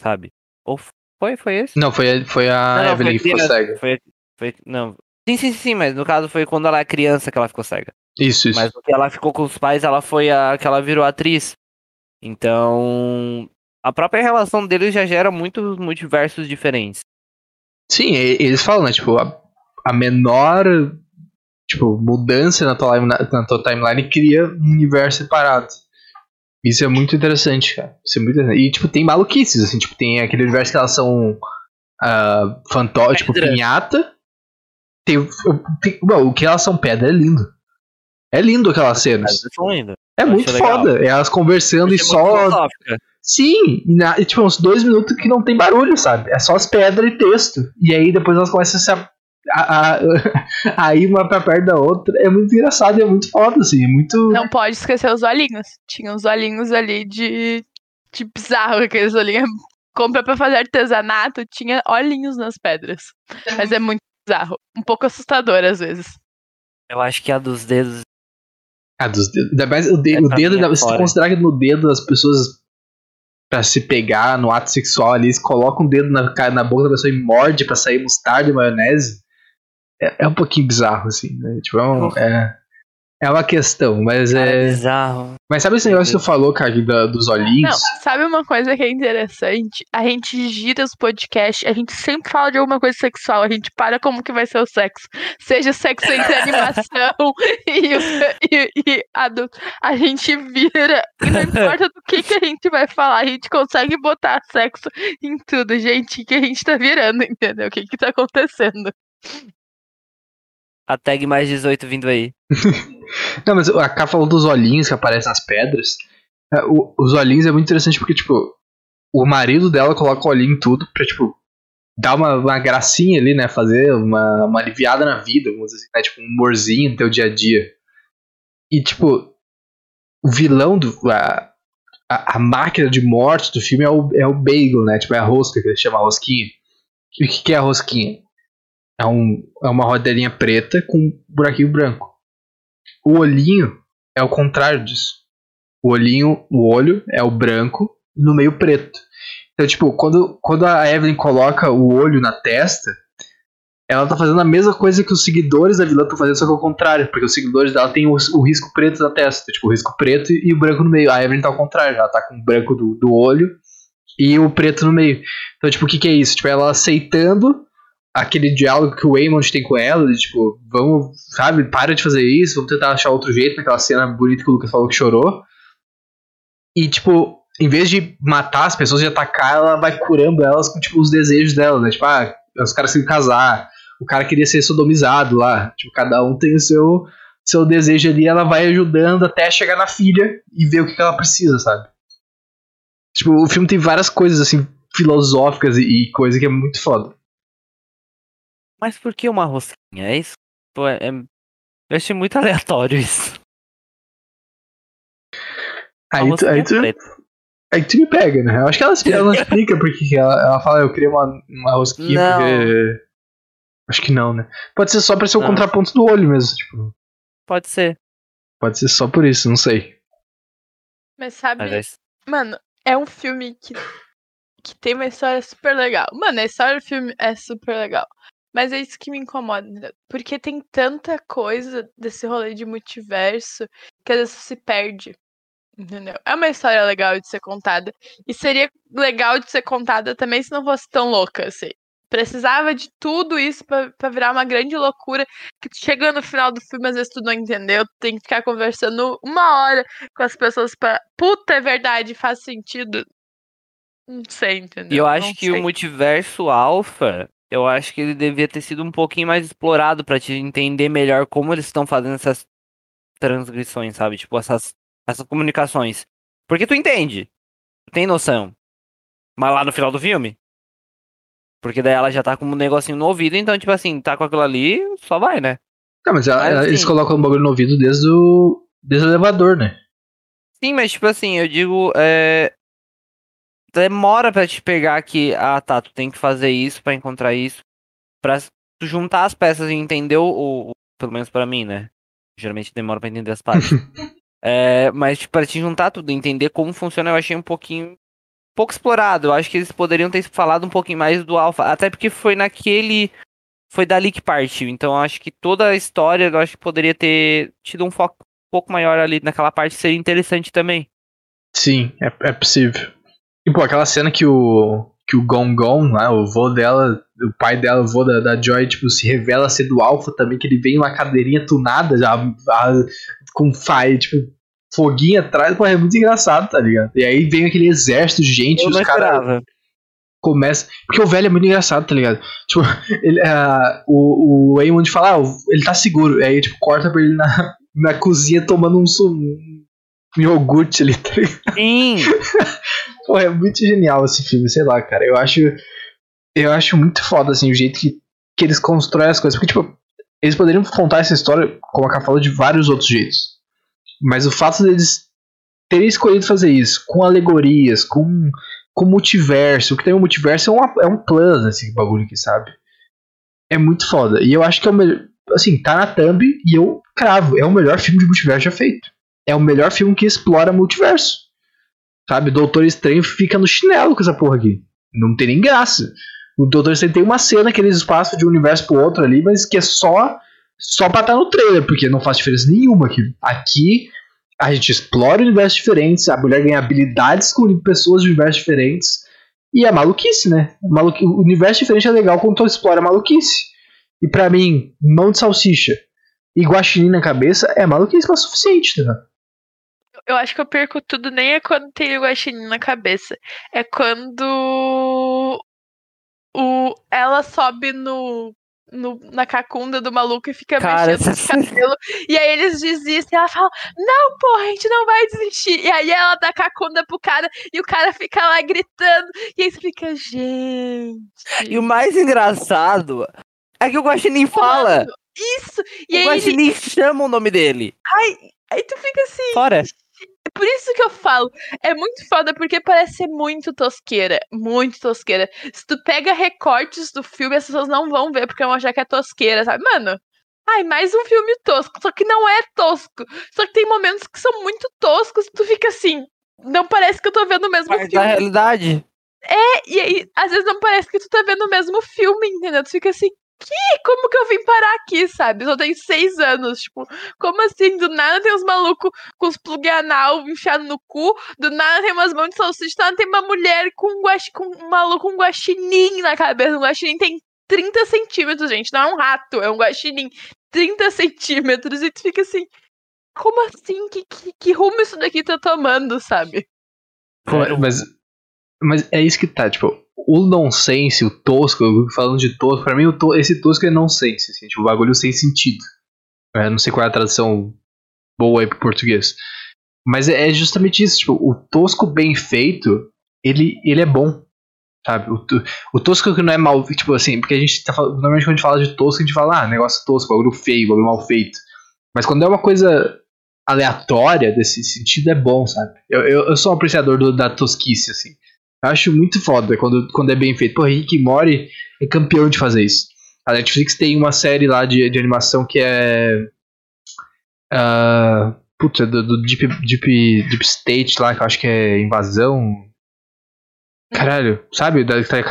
Sabe? Ou foi, foi esse? Não, foi, foi a Não, não, Evelyn que ficou cega. Foi, foi, não. Sim, sim, sim, mas no caso foi quando ela é criança que ela ficou cega. Isso, isso. Mas ela ficou com os pais, ela foi a que ela virou atriz. Então, a própria relação deles já gera muitos multiversos diferentes. Sim, e- eles falam, né? Tipo, a, a menor tipo, mudança na tua, na tua timeline cria um universo separado. Isso é muito interessante, cara. Isso é muito interessante. E, tipo, tem maluquices, assim, tipo, tem aquele universo que elas são uh, fantó tipo, pinhata. Tem, tem, bom, o que elas são pedra é lindo. É lindo aquelas cenas. É muito legal. foda. É elas conversando e só. Sim, na- tipo, uns dois minutos que não tem barulho, sabe? É só as pedras e texto. E aí depois elas começam a se. A, a, a, [LAUGHS] a ir uma pra perto da outra. É muito engraçado e é muito foda, assim. É muito. Não pode esquecer os olhinhos. Tinha uns olhinhos ali de, de bizarro, aqueles olhinhos. Compra pra fazer artesanato, tinha olhinhos nas pedras. Mas é muito bizarro. Um pouco assustador às vezes. Eu acho que a dos dedos. Ah, dos dedos. Ainda mais o, de- É, o dedo, é ainda- se tu considerar que no dedo as pessoas. Pra se pegar no ato sexual ali, eles colocam o dedo na, na boca da pessoa e morde pra sair mostarda e maionese. É, é um pouquinho bizarro, assim, né? Tipo, é, um- é, é uma questão, mas Cara, é. bizarro. Mas sabe esse negócio que tu falou, cara, da- dos Não, olhinhos? sabe uma coisa que é interessante? A gente gira os podcasts, a gente sempre fala de alguma coisa sexual, a gente para como que vai ser o sexo. Seja sexo entre [LAUGHS] animação [LAUGHS] e, e, e adulto. A gente vira, e não importa do que, que a gente vai falar, a gente consegue botar sexo em tudo, gente, que a gente tá virando, [LAUGHS] entendeu? O que que tá acontecendo? A tag mais 18 vindo aí. [LAUGHS] Não, mas a Ká falou dos olhinhos que aparecem nas pedras. É, o- os olhinhos é muito interessante porque, tipo, o marido dela coloca o olhinho em tudo pra, tipo, dar uma, uma gracinha ali, né? Fazer uma, uma aliviada na vida, vamos dizer assim, né? Tipo, um humorzinho no teu dia a dia. E, tipo, o vilão do. A, a, a máquina de morte do filme é o, é o bagel, né? Tipo, é a rosca que ele chama rosquinha. E o que, que é a rosquinha? É, um, é uma rodelinha preta com um buraquinho branco. O olhinho é o contrário disso. O olhinho, o olho é o branco e no meio preto. Então, tipo, quando, quando a Evelyn coloca o olho na testa, ela tá fazendo a mesma coisa que os seguidores da vilã estão fazendo, só que ao contrário, porque os seguidores dela têm o, o risco preto na testa, tipo, o risco preto e o branco no meio. A Evelyn tá ao contrário, ela tá com o branco do, do olho e o preto no meio. Então, tipo, o que, que é isso? Tipo, ela aceitando aquele diálogo que o Waymond tem com ela, de tipo, vamos, sabe, para de fazer isso, vamos tentar achar outro jeito naquela cena bonita que o Lucas falou que chorou. E, tipo, em vez de matar as pessoas e atacar, ela vai curando elas com, tipo, os desejos dela, né? Tipo, ah, os caras queriam casar, o cara queria ser sodomizado lá. Tipo, cada um tem o seu, seu desejo ali, ela vai ajudando até chegar na filha e ver o que, que ela precisa, sabe? Tipo, o filme tem várias coisas, assim, filosóficas e, e coisa que é muito foda. Mas por que uma rosquinha? É isso? Pô, é, é- Eu achei muito [LAUGHS] aleatório isso. Aí tu, aí, rosquinha tu, aí tu me pega, né? Eu acho que ela, [LAUGHS] ela não explica porque que ela, ela fala, eu queria uma, uma rosquinha Não. porque. Acho que não, né? Pode ser só pra ser o Não. contraponto do olho mesmo, tipo. Pode ser. Pode ser só por isso, não sei. Mas sabe, Mas é mano, é um filme que, que tem uma história super legal. Mano, a história do filme é super legal. Mas é isso que me incomoda, entendeu? porque tem tanta coisa desse rolê de multiverso que às vezes se perde. Entendeu? É uma história legal de ser contada. E seria legal de ser contada também se não fosse tão louca, assim. Precisava de tudo isso pra, pra virar uma grande loucura. Que chega no final do filme, às vezes tu não entendeu. Tu tem que ficar conversando uma hora com as pessoas pra. Puta, é verdade, faz sentido. Não sei, entendeu? E eu acho Não que sei. o multiverso alfa, eu acho que ele devia ter sido um pouquinho mais explorado pra te entender melhor como eles estão fazendo essas transgressões, sabe? Tipo, essas, essas comunicações. Porque tu entende, tu tem noção. Mas lá no final do filme. Porque daí ela já tá com um negocinho no ouvido, então, tipo assim, tá com aquilo ali, só vai, né? Não, mas, ela- Mas, eles assim- colocam o bagulho no ouvido desde o, desde o elevador, né? Sim, mas tipo assim, eu digo, é... demora pra te pegar que, ah tá, tu tem que fazer isso pra encontrar isso, pra tu juntar as peças e entender o, o- pelo menos pra mim, né? Geralmente demora pra entender as partes. [LAUGHS] é, mas tipo, pra te juntar tudo, entender como funciona, eu achei um pouquinho pouco explorado. Eu acho que eles poderiam ter falado um pouquinho mais do Alpha, até porque foi naquele foi dali que partiu. Então eu acho que toda a história, eu acho que poderia ter tido um foco um pouco maior ali naquela parte, seria interessante também. Sim, é, é possível. E, pô, aquela cena que o. Que o Gon Gon, lá, o vô dela, o pai dela, o vô da, da Joy, tipo, se revela ser do Alpha também, que ele vem numa cadeirinha tunada, já a- com fire, tipo, foguinho atrás, pô, é muito engraçado, tá ligado? E aí vem aquele exército de gente, Eu os caras começa. Porque o velho é muito engraçado, tá ligado? Tipo, [LAUGHS] ele, ah, o, o Eamon fala, ah, ele tá seguro. Aí, tipo, corta pra ele na, [LAUGHS] na cozinha tomando um, um iogurte ali, tá ligado? Sim, [LAUGHS] Pô, é muito genial esse filme, sei lá, cara. Eu acho. Eu acho muito foda, assim, o jeito que, que eles constroem as coisas. Porque, tipo, eles poderiam contar essa história, como a Ká falou, de vários outros jeitos. Mas o fato deles terem escolhido fazer isso, com alegorias, com, com multiverso. O que tem o multiverso é, uma, é um plus, esse bagulho aqui, sabe? É muito foda. E eu acho que é o melhor. Assim, tá na thumb e eu cravo. É o melhor filme de multiverso já feito. É o melhor filme que explora multiverso. Sabe? Doutor Estranho fica no chinelo com essa porra aqui. Não tem nem graça. O Doutor Estranho tem uma cena que eles passam de um universo pro outro ali, mas que é só só pra estar no trailer, porque não faz diferença nenhuma aqui. Aqui a gente explora universos diferentes, a mulher ganha habilidades com pessoas de universos diferentes. E é maluquice, né? Maluqui... O universo diferente é legal quando tu explora a maluquice. E pra mim, mão de salsicha e guaxinim na cabeça é maluquice mas suficiente, tá? Eu acho que eu perco tudo, nem é quando tem o guaxinim na cabeça. É quando o, ela sobe no, no, na cacunda do maluco e fica Cara, mexendo no cabelo. E aí eles desistem. Ela fala, não, porra, a gente não vai desistir. E aí ela dá cacunda pro cara e o cara fica lá gritando. E aí você fica, gente. E o mais engraçado é que o Guaxinim fala. Isso! E o aí, ele, Guaxinim chama o nome dele. aí tu fica assim. Fora. É por isso que eu falo, é muito foda, porque parece ser muito tosqueira. Muito tosqueira. Se tu pega recortes do filme, as pessoas não vão ver, porque vão achar que é tosqueira, sabe? Mano, ai, mais um filme tosco. Só que não é tosco. Só que tem momentos que são muito toscos, tu fica assim. Não parece que eu tô vendo o mesmo da filme. realidade. E aí, às vezes não parece que tu tá vendo o mesmo filme, entendeu? Tu fica assim, que? Como que eu vim parar aqui, sabe? Só tenho seis anos, tipo, como assim? Do nada tem uns malucos com os plug anal enfiados no cu, do nada tem umas mãos de salsicha, do nada tem uma mulher com um, guaxi, com um maluco com um guaxinim na cabeça. Um guaxinim tem 30 centímetros, gente, não é um rato, é um guaxinim. 30 centímetros, e tu fica assim, como assim? Que, que, que rumo isso daqui tá tomando, sabe? Pô, Zero. mas, mas é isso que tá, tipo, o nonsense, o tosco, eu falando de tosco, pra mim to- esse tosco é nonsense, assim, tipo, bagulho sem sentido. É, não sei qual é a tradução boa aí pro português. Mas é, é justamente isso, tipo, o tosco bem feito, ele, ele é bom. Sabe? O, o tosco que não é mal, tipo assim, porque a gente tá normalmente quando a gente fala de tosco, a gente fala, ah, negócio tosco, bagulho feio, bagulho mal feito. Mas quando é uma coisa aleatória desse sentido, é bom, sabe? Eu, eu, eu sou um apreciador do- da tosquice, assim. Eu acho muito foda quando, quando é bem feito. Pô, Rick Mori é campeão de fazer isso. A Netflix tem uma série lá de, de animação que é. Uh, putz, é do, do Deep, Deep, Deep State lá, que eu acho que é Invasão. Caralho, sabe? Da, que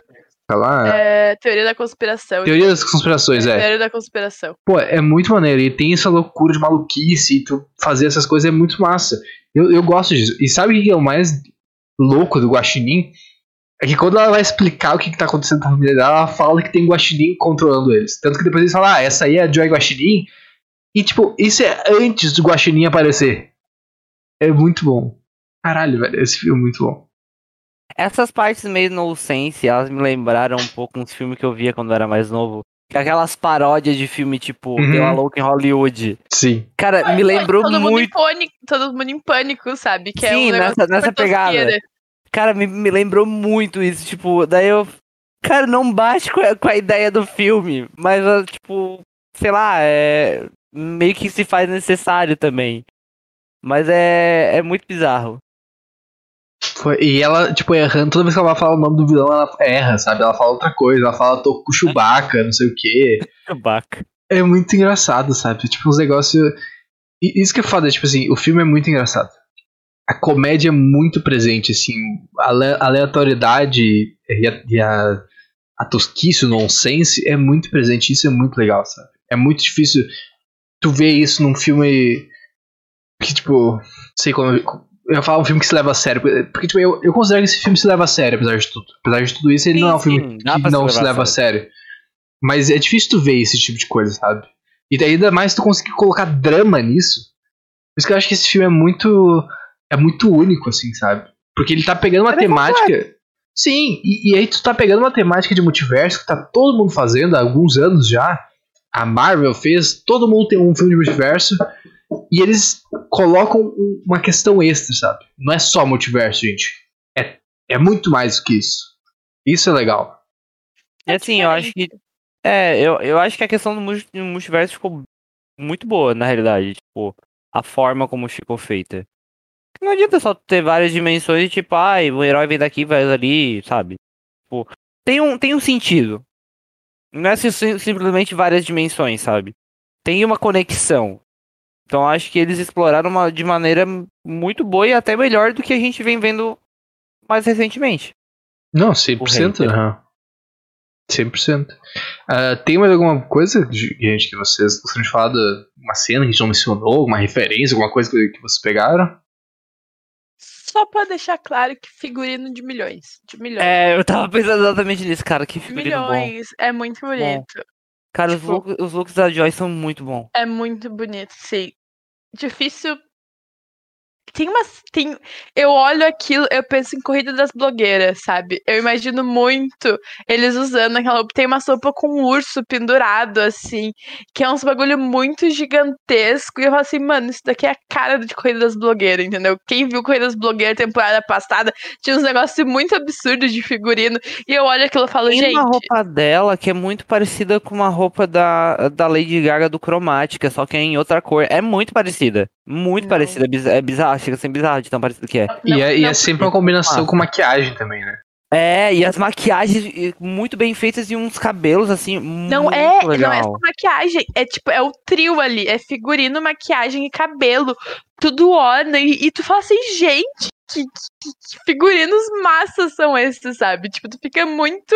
lá. É, teoria da conspiração. Teoria das conspirações, é. Teoria da conspiração. Pô, é muito maneiro. E tem essa loucura de maluquice e tu fazer essas coisas é muito massa. Eu, eu gosto disso. E sabe o que é o mais louco do Guaxinim? É que quando ela vai explicar o que, que tá acontecendo com a família dela, ela fala que tem Guaxinim controlando eles. Tanto que depois eles falam, ah, essa aí é a Joy Guaxinim. E tipo, isso é antes do Guaxinim aparecer. É muito bom. Caralho, velho, esse filme é muito bom. Essas partes meio nonsense, elas me lembraram um pouco uns filmes que eu via quando eu era mais novo. Que é Aquelas paródias de filme tipo Uhum. The Louca em Hollywood. Sim. Cara, me lembrou todo Mundo em muito. pânico, todo mundo em pânico, sabe? Que é Sim, um negócio nessa- nessa pegada. tosqueira. Cara, me, me lembrou muito isso. Tipo, daí eu. Cara, não bate com a, com a ideia do filme. Mas, ah, tipo, sei lá, é. Meio que se faz necessário também. Mas é, é muito bizarro. Foi- e ela, tipo, errando, toda vez que ela vai falar o nome do vilão, ela erra, sabe? Ela fala outra coisa, ela fala tô com Chewbacca, não sei o quê. Baca. É muito engraçado, sabe? Tipo, uns negócios. Isso que é foda, tipo assim, o filme é muito engraçado. A comédia é muito presente, assim, a ale- aleatoriedade e a, e a, a tosquice, o nonsense é muito presente, isso é muito legal, sabe? É muito difícil tu ver isso num filme que, tipo, sei como. Eu falar um filme que se leva a sério, porque, tipo, eu, eu considero que esse filme se leva a sério, apesar de tudo. Apesar de tudo isso, ele Sim, não é um filme sim, que não se leva a sério. Mas é difícil tu ver esse tipo de coisa, sabe? E daí ainda mais tu conseguir colocar drama nisso. Por isso que eu acho que esse filme é muito. É muito único, assim, sabe? Porque ele tá pegando uma É temática. Sim, e, e aí tu tá pegando uma temática de multiverso que tá todo mundo fazendo há alguns anos já. A Marvel fez, todo mundo tem um filme de multiverso. E eles colocam um- uma questão extra, sabe? Não é só multiverso, gente. É, é muito mais do que isso. Isso é legal. E assim, eu acho que. É, eu, eu acho que a questão do multi- do multiverso ficou muito boa, na realidade. Tipo, a forma como ficou feita. Não adianta só ter várias dimensões e tipo, ai, o herói vem daqui, vai ali, sabe? Tipo, tem um, tem um sentido. Não é sim- sim- simplesmente várias dimensões, sabe? Tem uma conexão. Então acho que eles exploraram uma, de maneira muito boa e até melhor do que a gente vem vendo mais recentemente. Não, 100%. hater. aham. 100%. Ah, tem mais alguma coisa, gente, que vocês gostariam de falar? Da, uma cena que a gente não mencionou? Uma referência? Alguma coisa que, que vocês pegaram? Só pra deixar claro que figurino de milhões. De milhões. É, eu tava pensando exatamente nisso, cara. Que figurino bom. milhões. É muito bonito. Cara, os, Tipo- looks, os looks da Joy são muito bons. É muito bonito, sim. Difícil. Tem umas. Tem... Eu olho aquilo, eu penso em corrida das blogueiras, sabe? Eu imagino muito eles usando aquela roupa. Tem uma sopa com um urso pendurado, assim, que é uns bagulho muito gigantesco. E eu falo assim, mano, isso daqui é a cara de corrida das blogueiras, entendeu? Quem viu corrida das blogueiras temporada passada tinha uns negócios muito absurdos de figurino. E eu olho aquilo e falo, Tem gente. uma roupa dela que é muito parecida com uma roupa da, da Lady Gaga do Cromática, só que é em outra cor. É muito parecida. Muito Não. parecida. É biz- É bizarro, chega a ser bizarro de tão parecido que é. Não, e é, e é não, sempre uma combinação Ah. com maquiagem também, né? É, e as maquiagens muito bem feitas e uns cabelos assim. Não muito é, legal. não é só maquiagem, é tipo, é o trio ali, é figurino, maquiagem e cabelo, tudo orna, e, e tu fala assim, gente, que, que- que figurinos massas são esses, sabe? Tipo, tu fica muito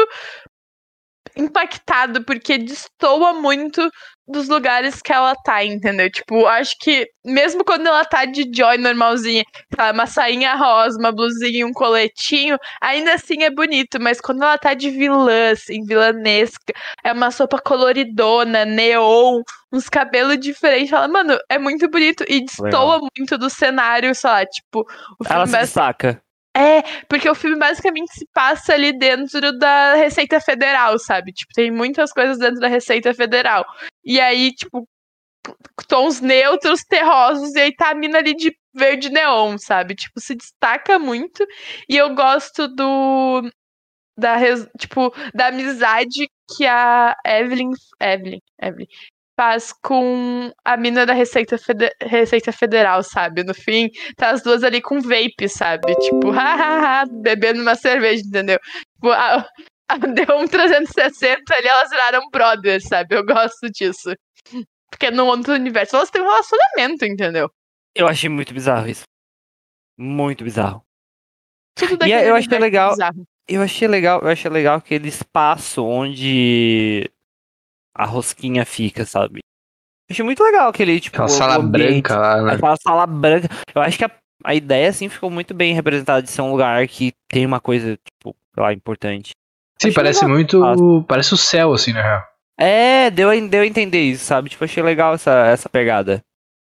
impactado, porque destoa muito dos lugares que ela tá, entendeu? Tipo, acho que mesmo quando ela tá de Joy normalzinha, tá, uma sainha rosa, uma blusinha e um coletinho, ainda assim é bonito, mas quando ela tá de vilã, assim, vilanesca, é uma sopa coloridona, neon, uns cabelos diferentes, fala, mano, é muito bonito e destoa muito do cenário, sei lá, tipo, o Ela se basi- destaca. É, porque o filme basicamente se passa ali dentro da Receita Federal, sabe? Tipo, tem muitas coisas dentro da Receita Federal. E aí, tipo, tons neutros, terrosos, e aí tá a mina ali de verde neon, sabe? Tipo, se destaca muito. E eu gosto do. Da, tipo, da amizade que a Evelyn. Evelyn. Evelyn. Faz com a mina da Receita, Fede- Receita Federal, sabe? No fim, tá as duas ali com vape, sabe? Tipo, [LAUGHS] hahaha, bebendo uma cerveja, entendeu? Tipo, a- a- [LAUGHS] deu um 360 ali, elas viraram brothers, sabe? Eu gosto disso. Porque no outro universo elas têm um relacionamento, entendeu? Eu achei muito bizarro isso. Muito bizarro. Tudo E eu achei é legal- bizarro. Eu achei legal, eu achei legal aquele espaço onde a rosquinha fica, sabe? Eu achei muito legal aquele, tipo, Aquela sala ambiente, branca lá, né? Aquela sala branca. Eu acho que a, a ideia, assim, ficou muito bem representada de ser um lugar que tem uma coisa, tipo, sei lá, importante. Sim, Achei parece legal. muito. Parece o céu, assim, na real. É, deu, deu a entender isso, sabe? Tipo, achei legal essa, essa pegada.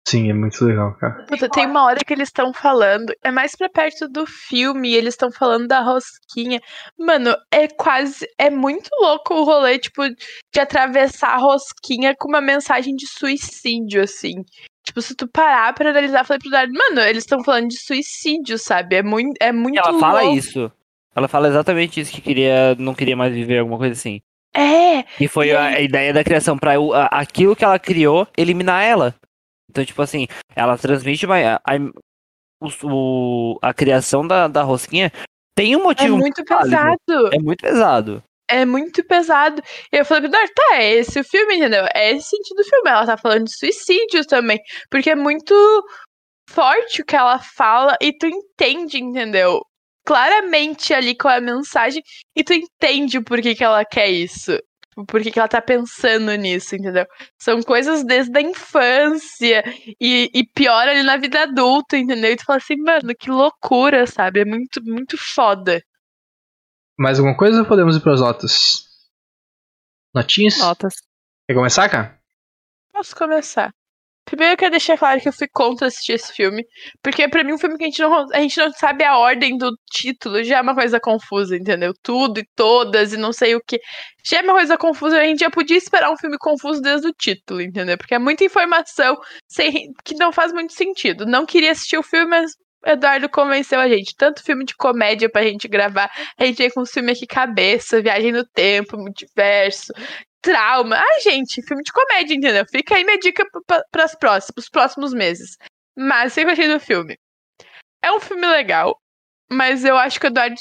Sim, é muito legal, cara. Puta, tem uma hora que eles estão falando, é mais pra perto do filme, e eles estão falando da rosquinha. Mano, é quase. É muito louco o rolê, tipo, de atravessar a rosquinha com uma mensagem de suicídio, assim. Tipo, se tu parar pra analisar, eu falei pro Dário, mano, eles estão falando de suicídio, sabe? É muito, é muito ela fala louco. isso. Ela fala exatamente isso, que queria, não queria mais viver, alguma coisa assim. É, E foi E a, aí- a ideia da criação, pra o- a- aquilo que ela criou, eliminar ela. Então, tipo assim, ela transmite uma, a, a, o- a criação da, da rosquinha tem um é motivo. muito válido. pesado. É muito pesado. É muito pesado. E eu falei Dário, tá, é esse o filme, entendeu? É esse sentido do filme. Ela tá falando de suicídio também. Porque é muito forte o que ela fala e tu entende, entendeu? Claramente ali com a mensagem e tu entende por que, que ela quer isso. Tipo, Por que, que ela tá pensando nisso, entendeu? São coisas desde a infância e, e pior ali na vida adulta, entendeu? E tu fala assim, mano, que loucura, sabe? É muito, muito foda. Mais alguma coisa ou podemos ir pras notas? Notinhas? Notas. Quer começar, cara? Posso começar? Primeiro eu quero deixar claro que eu fui contra assistir esse filme, porque pra mim um filme que a gente não, a gente não sabe a ordem do título já é uma coisa confusa, entendeu? Tudo e todas e não sei o que. Já é uma coisa confusa, a gente já podia esperar um filme confuso desde o título, entendeu? Porque é muita informação sem, que não faz muito sentido. Não queria assistir o filme, mas Eduardo convenceu a gente. Tanto filme de comédia pra gente gravar, a gente veio com um filme aqui cabeça, viagem no tempo, multiverso, trauma. Ai, gente, filme de comédia, entendeu? Fica aí minha dica para os próximos, próximos meses. Mas o que eu achei do filme? É um filme legal, mas eu acho que o Eduardo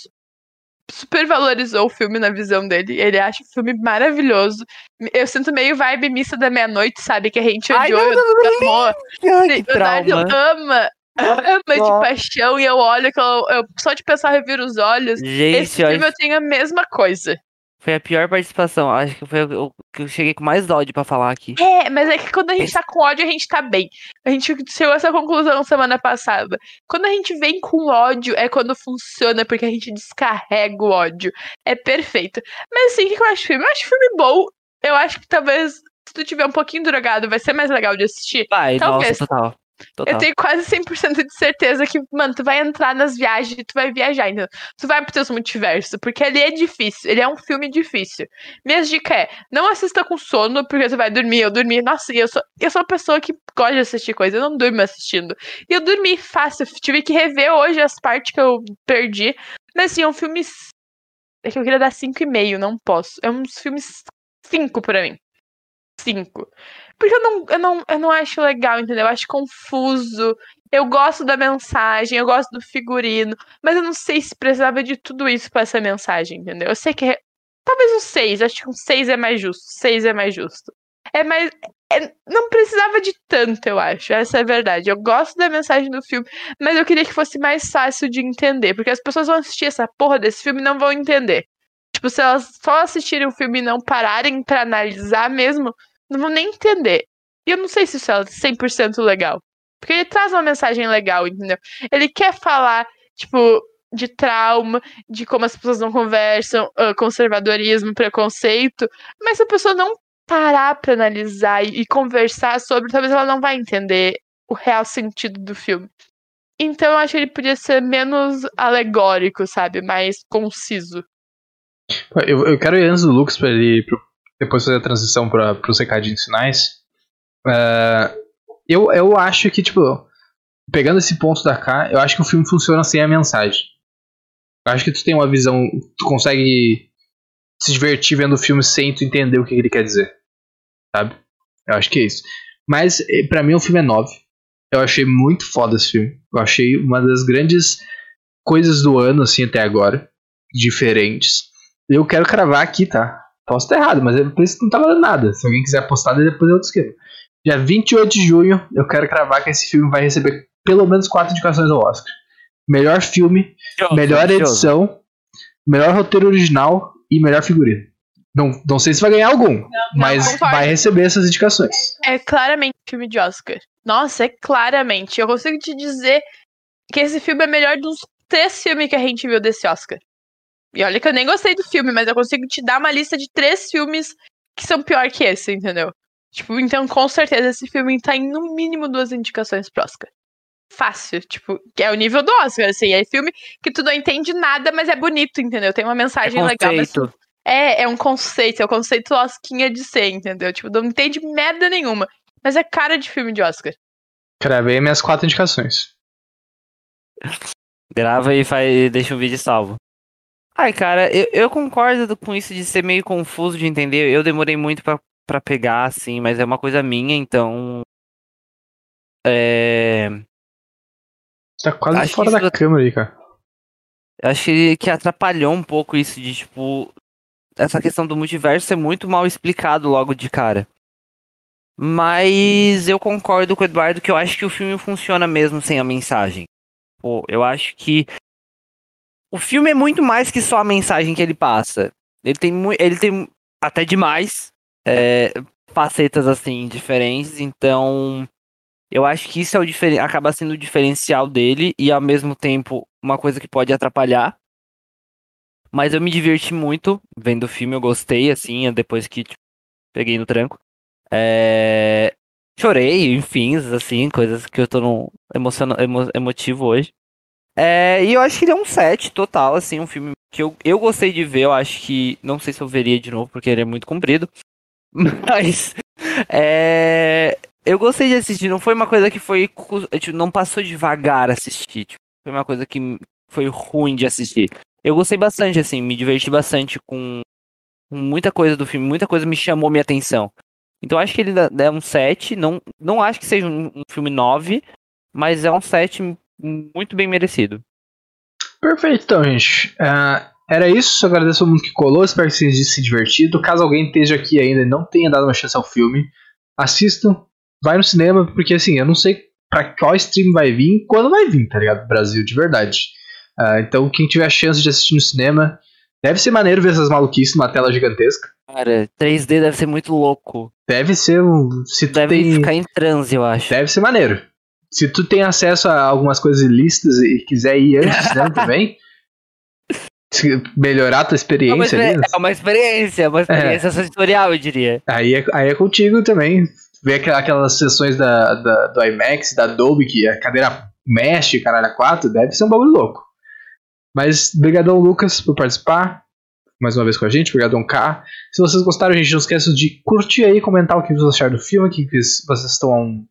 supervalorizou o filme na visão dele. Ele acha o filme maravilhoso. Eu sinto meio vibe missa da meia-noite, sabe? Que a gente Ai, odiou não, e não, o amor. Ai, O que Eduardo trauma. ama. Ama de paixão e eu olho que eu, eu só de pensar eu reviro os olhos. Esse Gente, filme olha, eu tenho a mesma coisa. Foi a pior participação. Acho que foi o que eu cheguei com mais ódio pra falar aqui. É, mas é que quando a gente tá com ódio, a gente tá bem. A gente chegou a essa conclusão semana passada. Quando a gente vem com ódio, é quando funciona, porque a gente descarrega o ódio. É perfeito. Mas assim, o que eu acho filme? Eu acho filme bom. Eu acho que talvez, se tu tiver um pouquinho drogado, vai ser mais legal de assistir. Vai, Talvez. nossa, total. Total. Eu tenho quase 100% de certeza que, mano, tu vai entrar nas viagens e tu vai viajar, entendeu? Tu vai pro teus multiverso, porque ele é difícil, ele é um filme difícil. Minha dica é, não assista com sono, porque tu vai dormir, eu dormi, nossa, e eu sou, eu sou uma pessoa que gosta de assistir coisa, eu não durmo assistindo. E eu dormi fácil, tive que rever hoje as partes que eu perdi, mas assim, é um filme, é que eu queria dar 5,5, não posso, é uns filmes 5 pra mim. 5. Porque eu não, eu, não, eu não acho legal, entendeu? Eu acho confuso. Eu gosto da mensagem, eu gosto do figurino, mas eu não sei se precisava de tudo isso pra essa mensagem, entendeu? Eu sei que. é- Talvez um 6, acho que um 6 é mais justo. 6 é mais justo. É mais. é- não precisava de tanto, eu acho. Essa é a verdade. Eu gosto da mensagem do filme, mas eu queria que fosse mais fácil de entender. Porque as pessoas vão assistir essa porra desse filme e não vão entender. Tipo, se elas só assistirem o filme e não pararem pra analisar mesmo, não vão nem entender. E eu não sei se isso é 100% legal. Porque ele traz uma mensagem legal, entendeu? Ele quer falar, tipo, de trauma, de como as pessoas não conversam, conservadorismo, preconceito. Mas se a pessoa não parar pra analisar e, conversar sobre, talvez ela não vai entender o real sentido do filme. Então eu acho que ele podia ser menos alegórico, sabe? Mais conciso. Eu, eu quero ir antes do Lucas pra ele depois fazer a transição para os recadinhos finais. É, eu, eu acho que, tipo, pegando esse ponto da cá, eu acho que o filme funciona sem a mensagem. Eu acho que tu tem uma visão, tu consegue se divertir vendo o filme sem tu entender o que ele quer dizer. Sabe? Eu acho que é isso. Mas, eh, pra mim, o filme é 9. Eu achei muito foda esse filme. Eu achei uma das grandes coisas do ano, assim, até agora. Diferentes. Eu quero cravar aqui, tá? Posso estar errado, mas por isso não tá valendo nada. Se alguém quiser apostar, depois é outro esquema. Dia 28 de junho, eu quero cravar que esse filme vai receber pelo menos 4 indicações ao Oscar. Melhor filme, Ansioso, melhor ansioso. edição, melhor roteiro original e melhor figurino. Não, não sei se vai ganhar algum, mas concordo. vai receber essas indicações. É claramente filme de Oscar. Nossa, é claramente. Eu consigo te dizer que esse filme é melhor dos três filmes que a gente viu desse Oscar. E olha que eu nem gostei do filme, mas eu consigo te dar uma lista de três filmes que são pior que esse, entendeu? Tipo, então com certeza esse filme tá em no mínimo duas indicações pro Oscar. Fácil, tipo, que é o nível do Oscar, assim. É filme que tu não entende nada, mas é bonito, entendeu? Tem uma É mensagem legal. mas- conceito. é, é um conceito, é o conceito Osquinha de ser, entendeu? Tipo, não entende merda nenhuma. Mas é cara de filme de Oscar. Gravei minhas quatro indicações. Grava e faz, e deixa o vídeo salvo. Ai, cara, eu, eu concordo com isso de ser meio confuso de entender. Eu demorei muito pra, pra pegar, assim, mas é uma coisa minha, então. É. Tá quase Acho fora da câmera aí, cara. Eu acho que, atrapalhou um pouco isso de, tipo. Essa questão do multiverso ser muito mal explicado logo de cara. Mas eu concordo com o Eduardo que eu acho que o filme funciona mesmo sem a mensagem. Pô, eu acho que. O filme é muito mais que só a mensagem que ele passa. Ele tem, ele tem até demais é, facetas assim diferentes, então eu acho que isso é o acaba sendo o diferencial dele e ao mesmo tempo uma coisa que pode atrapalhar. Mas eu me diverti muito vendo o filme, eu gostei, assim, depois que tipo, peguei no tranco. É, Chorei, enfim, assim, coisas que eu tô no emociona... emo... emotivo hoje. É, E eu acho que ele é um 7 total, assim, um filme que eu, eu gostei de ver, eu acho que. Não sei se eu veria de novo, porque ele é muito comprido. [LAUGHS] Mas. É, eu gostei de assistir, não foi uma coisa que foi. tipo, não passou devagar assistir. Tipo, foi uma coisa que foi ruim de assistir. Eu gostei bastante, assim, me diverti bastante com, com muita coisa do filme, muita coisa me chamou minha atenção. Então acho que ele é um 7, não, não acho que seja um, um filme 9, mas é um 7 muito bem merecido. Perfeito, então, gente. Ah, era isso. Agradeço ao mundo que colou. Espero que vocês tenham se divertido. Caso alguém esteja aqui ainda e não tenha dado uma chance ao filme, assistam. Vai no cinema, porque assim, eu não sei pra qual stream vai vir, quando vai vir, tá ligado? Brasil, de verdade. Ah, então, quem tiver a chance de assistir no cinema, deve ser maneiro ver essas maluquices numa tela gigantesca. Cara, 3D deve ser muito louco. Deve ser um. Se Deve tem. ficar em transe, eu acho. Deve ser maneiro. Se tu tem acesso a algumas coisas ilícitas e quiser ir antes né, [LAUGHS] também, melhorar a tua É uma, experiência experi- ali, né? é uma experiência, uma experiência sensorial, eu diria. aí, é, aí é contigo também. Ver aquela- aquelas sessões da, da- do IMAX, da Dolby, que a cadeira mexe, caralho, a 4, deve ser um bagulho louco. Mas, brigadão, Lucas, por participar. Mais uma vez com a gente, brigadão, K. Se vocês gostaram, gente, não esqueça de curtir aí, comentar o que vocês acharam do filme, o que vocês estão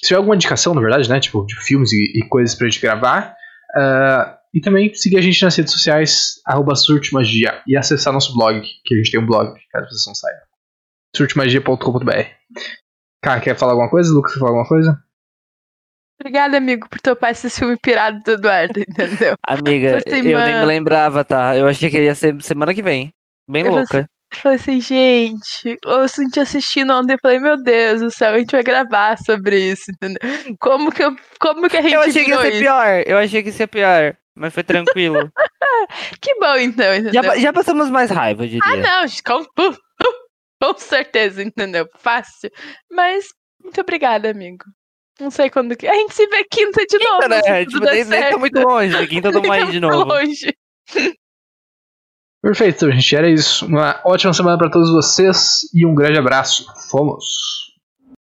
se tiver alguma indicação, na verdade, né? Tipo, de filmes e, e coisas pra gente gravar. Ah, e também seguir a gente nas redes sociais, arroba surtmagia, e acessar nosso blog, que a gente tem um blog, caso vocês não saibam. surtmagia.com.br Cara, quer falar alguma coisa? Lucas, quer falar alguma coisa? Obrigada, amigo, por topar esse filme pirado do Eduardo, [LAUGHS] entendeu? Amiga, eu nem me lembrava, tá? Eu achei que ia ser semana que vem. Bem Eu louca. Eu falei assim, gente, eu senti assistindo ontem e falei, meu Deus do céu, a gente vai gravar sobre isso, entendeu? Como que, eu, como que a gente Eu achei que ia ser isso? pior. Eu achei que ia ser pior. Mas foi tranquilo. [LAUGHS] Que bom, então, entendeu? já, já passamos mais raiva, eu diria. Ah, não, [LAUGHS] com, com certeza, entendeu? Fácil. Mas, muito obrigada, amigo. Não sei quando que. A gente se vê quinta de novo. Né? Tipo, nem, nem tá muito longe. Quinta aí [LAUGHS] de Nem tá novo. longe. Perfeito, gente. Era isso. Uma ótima semana pra todos vocês e um grande abraço. Fomos!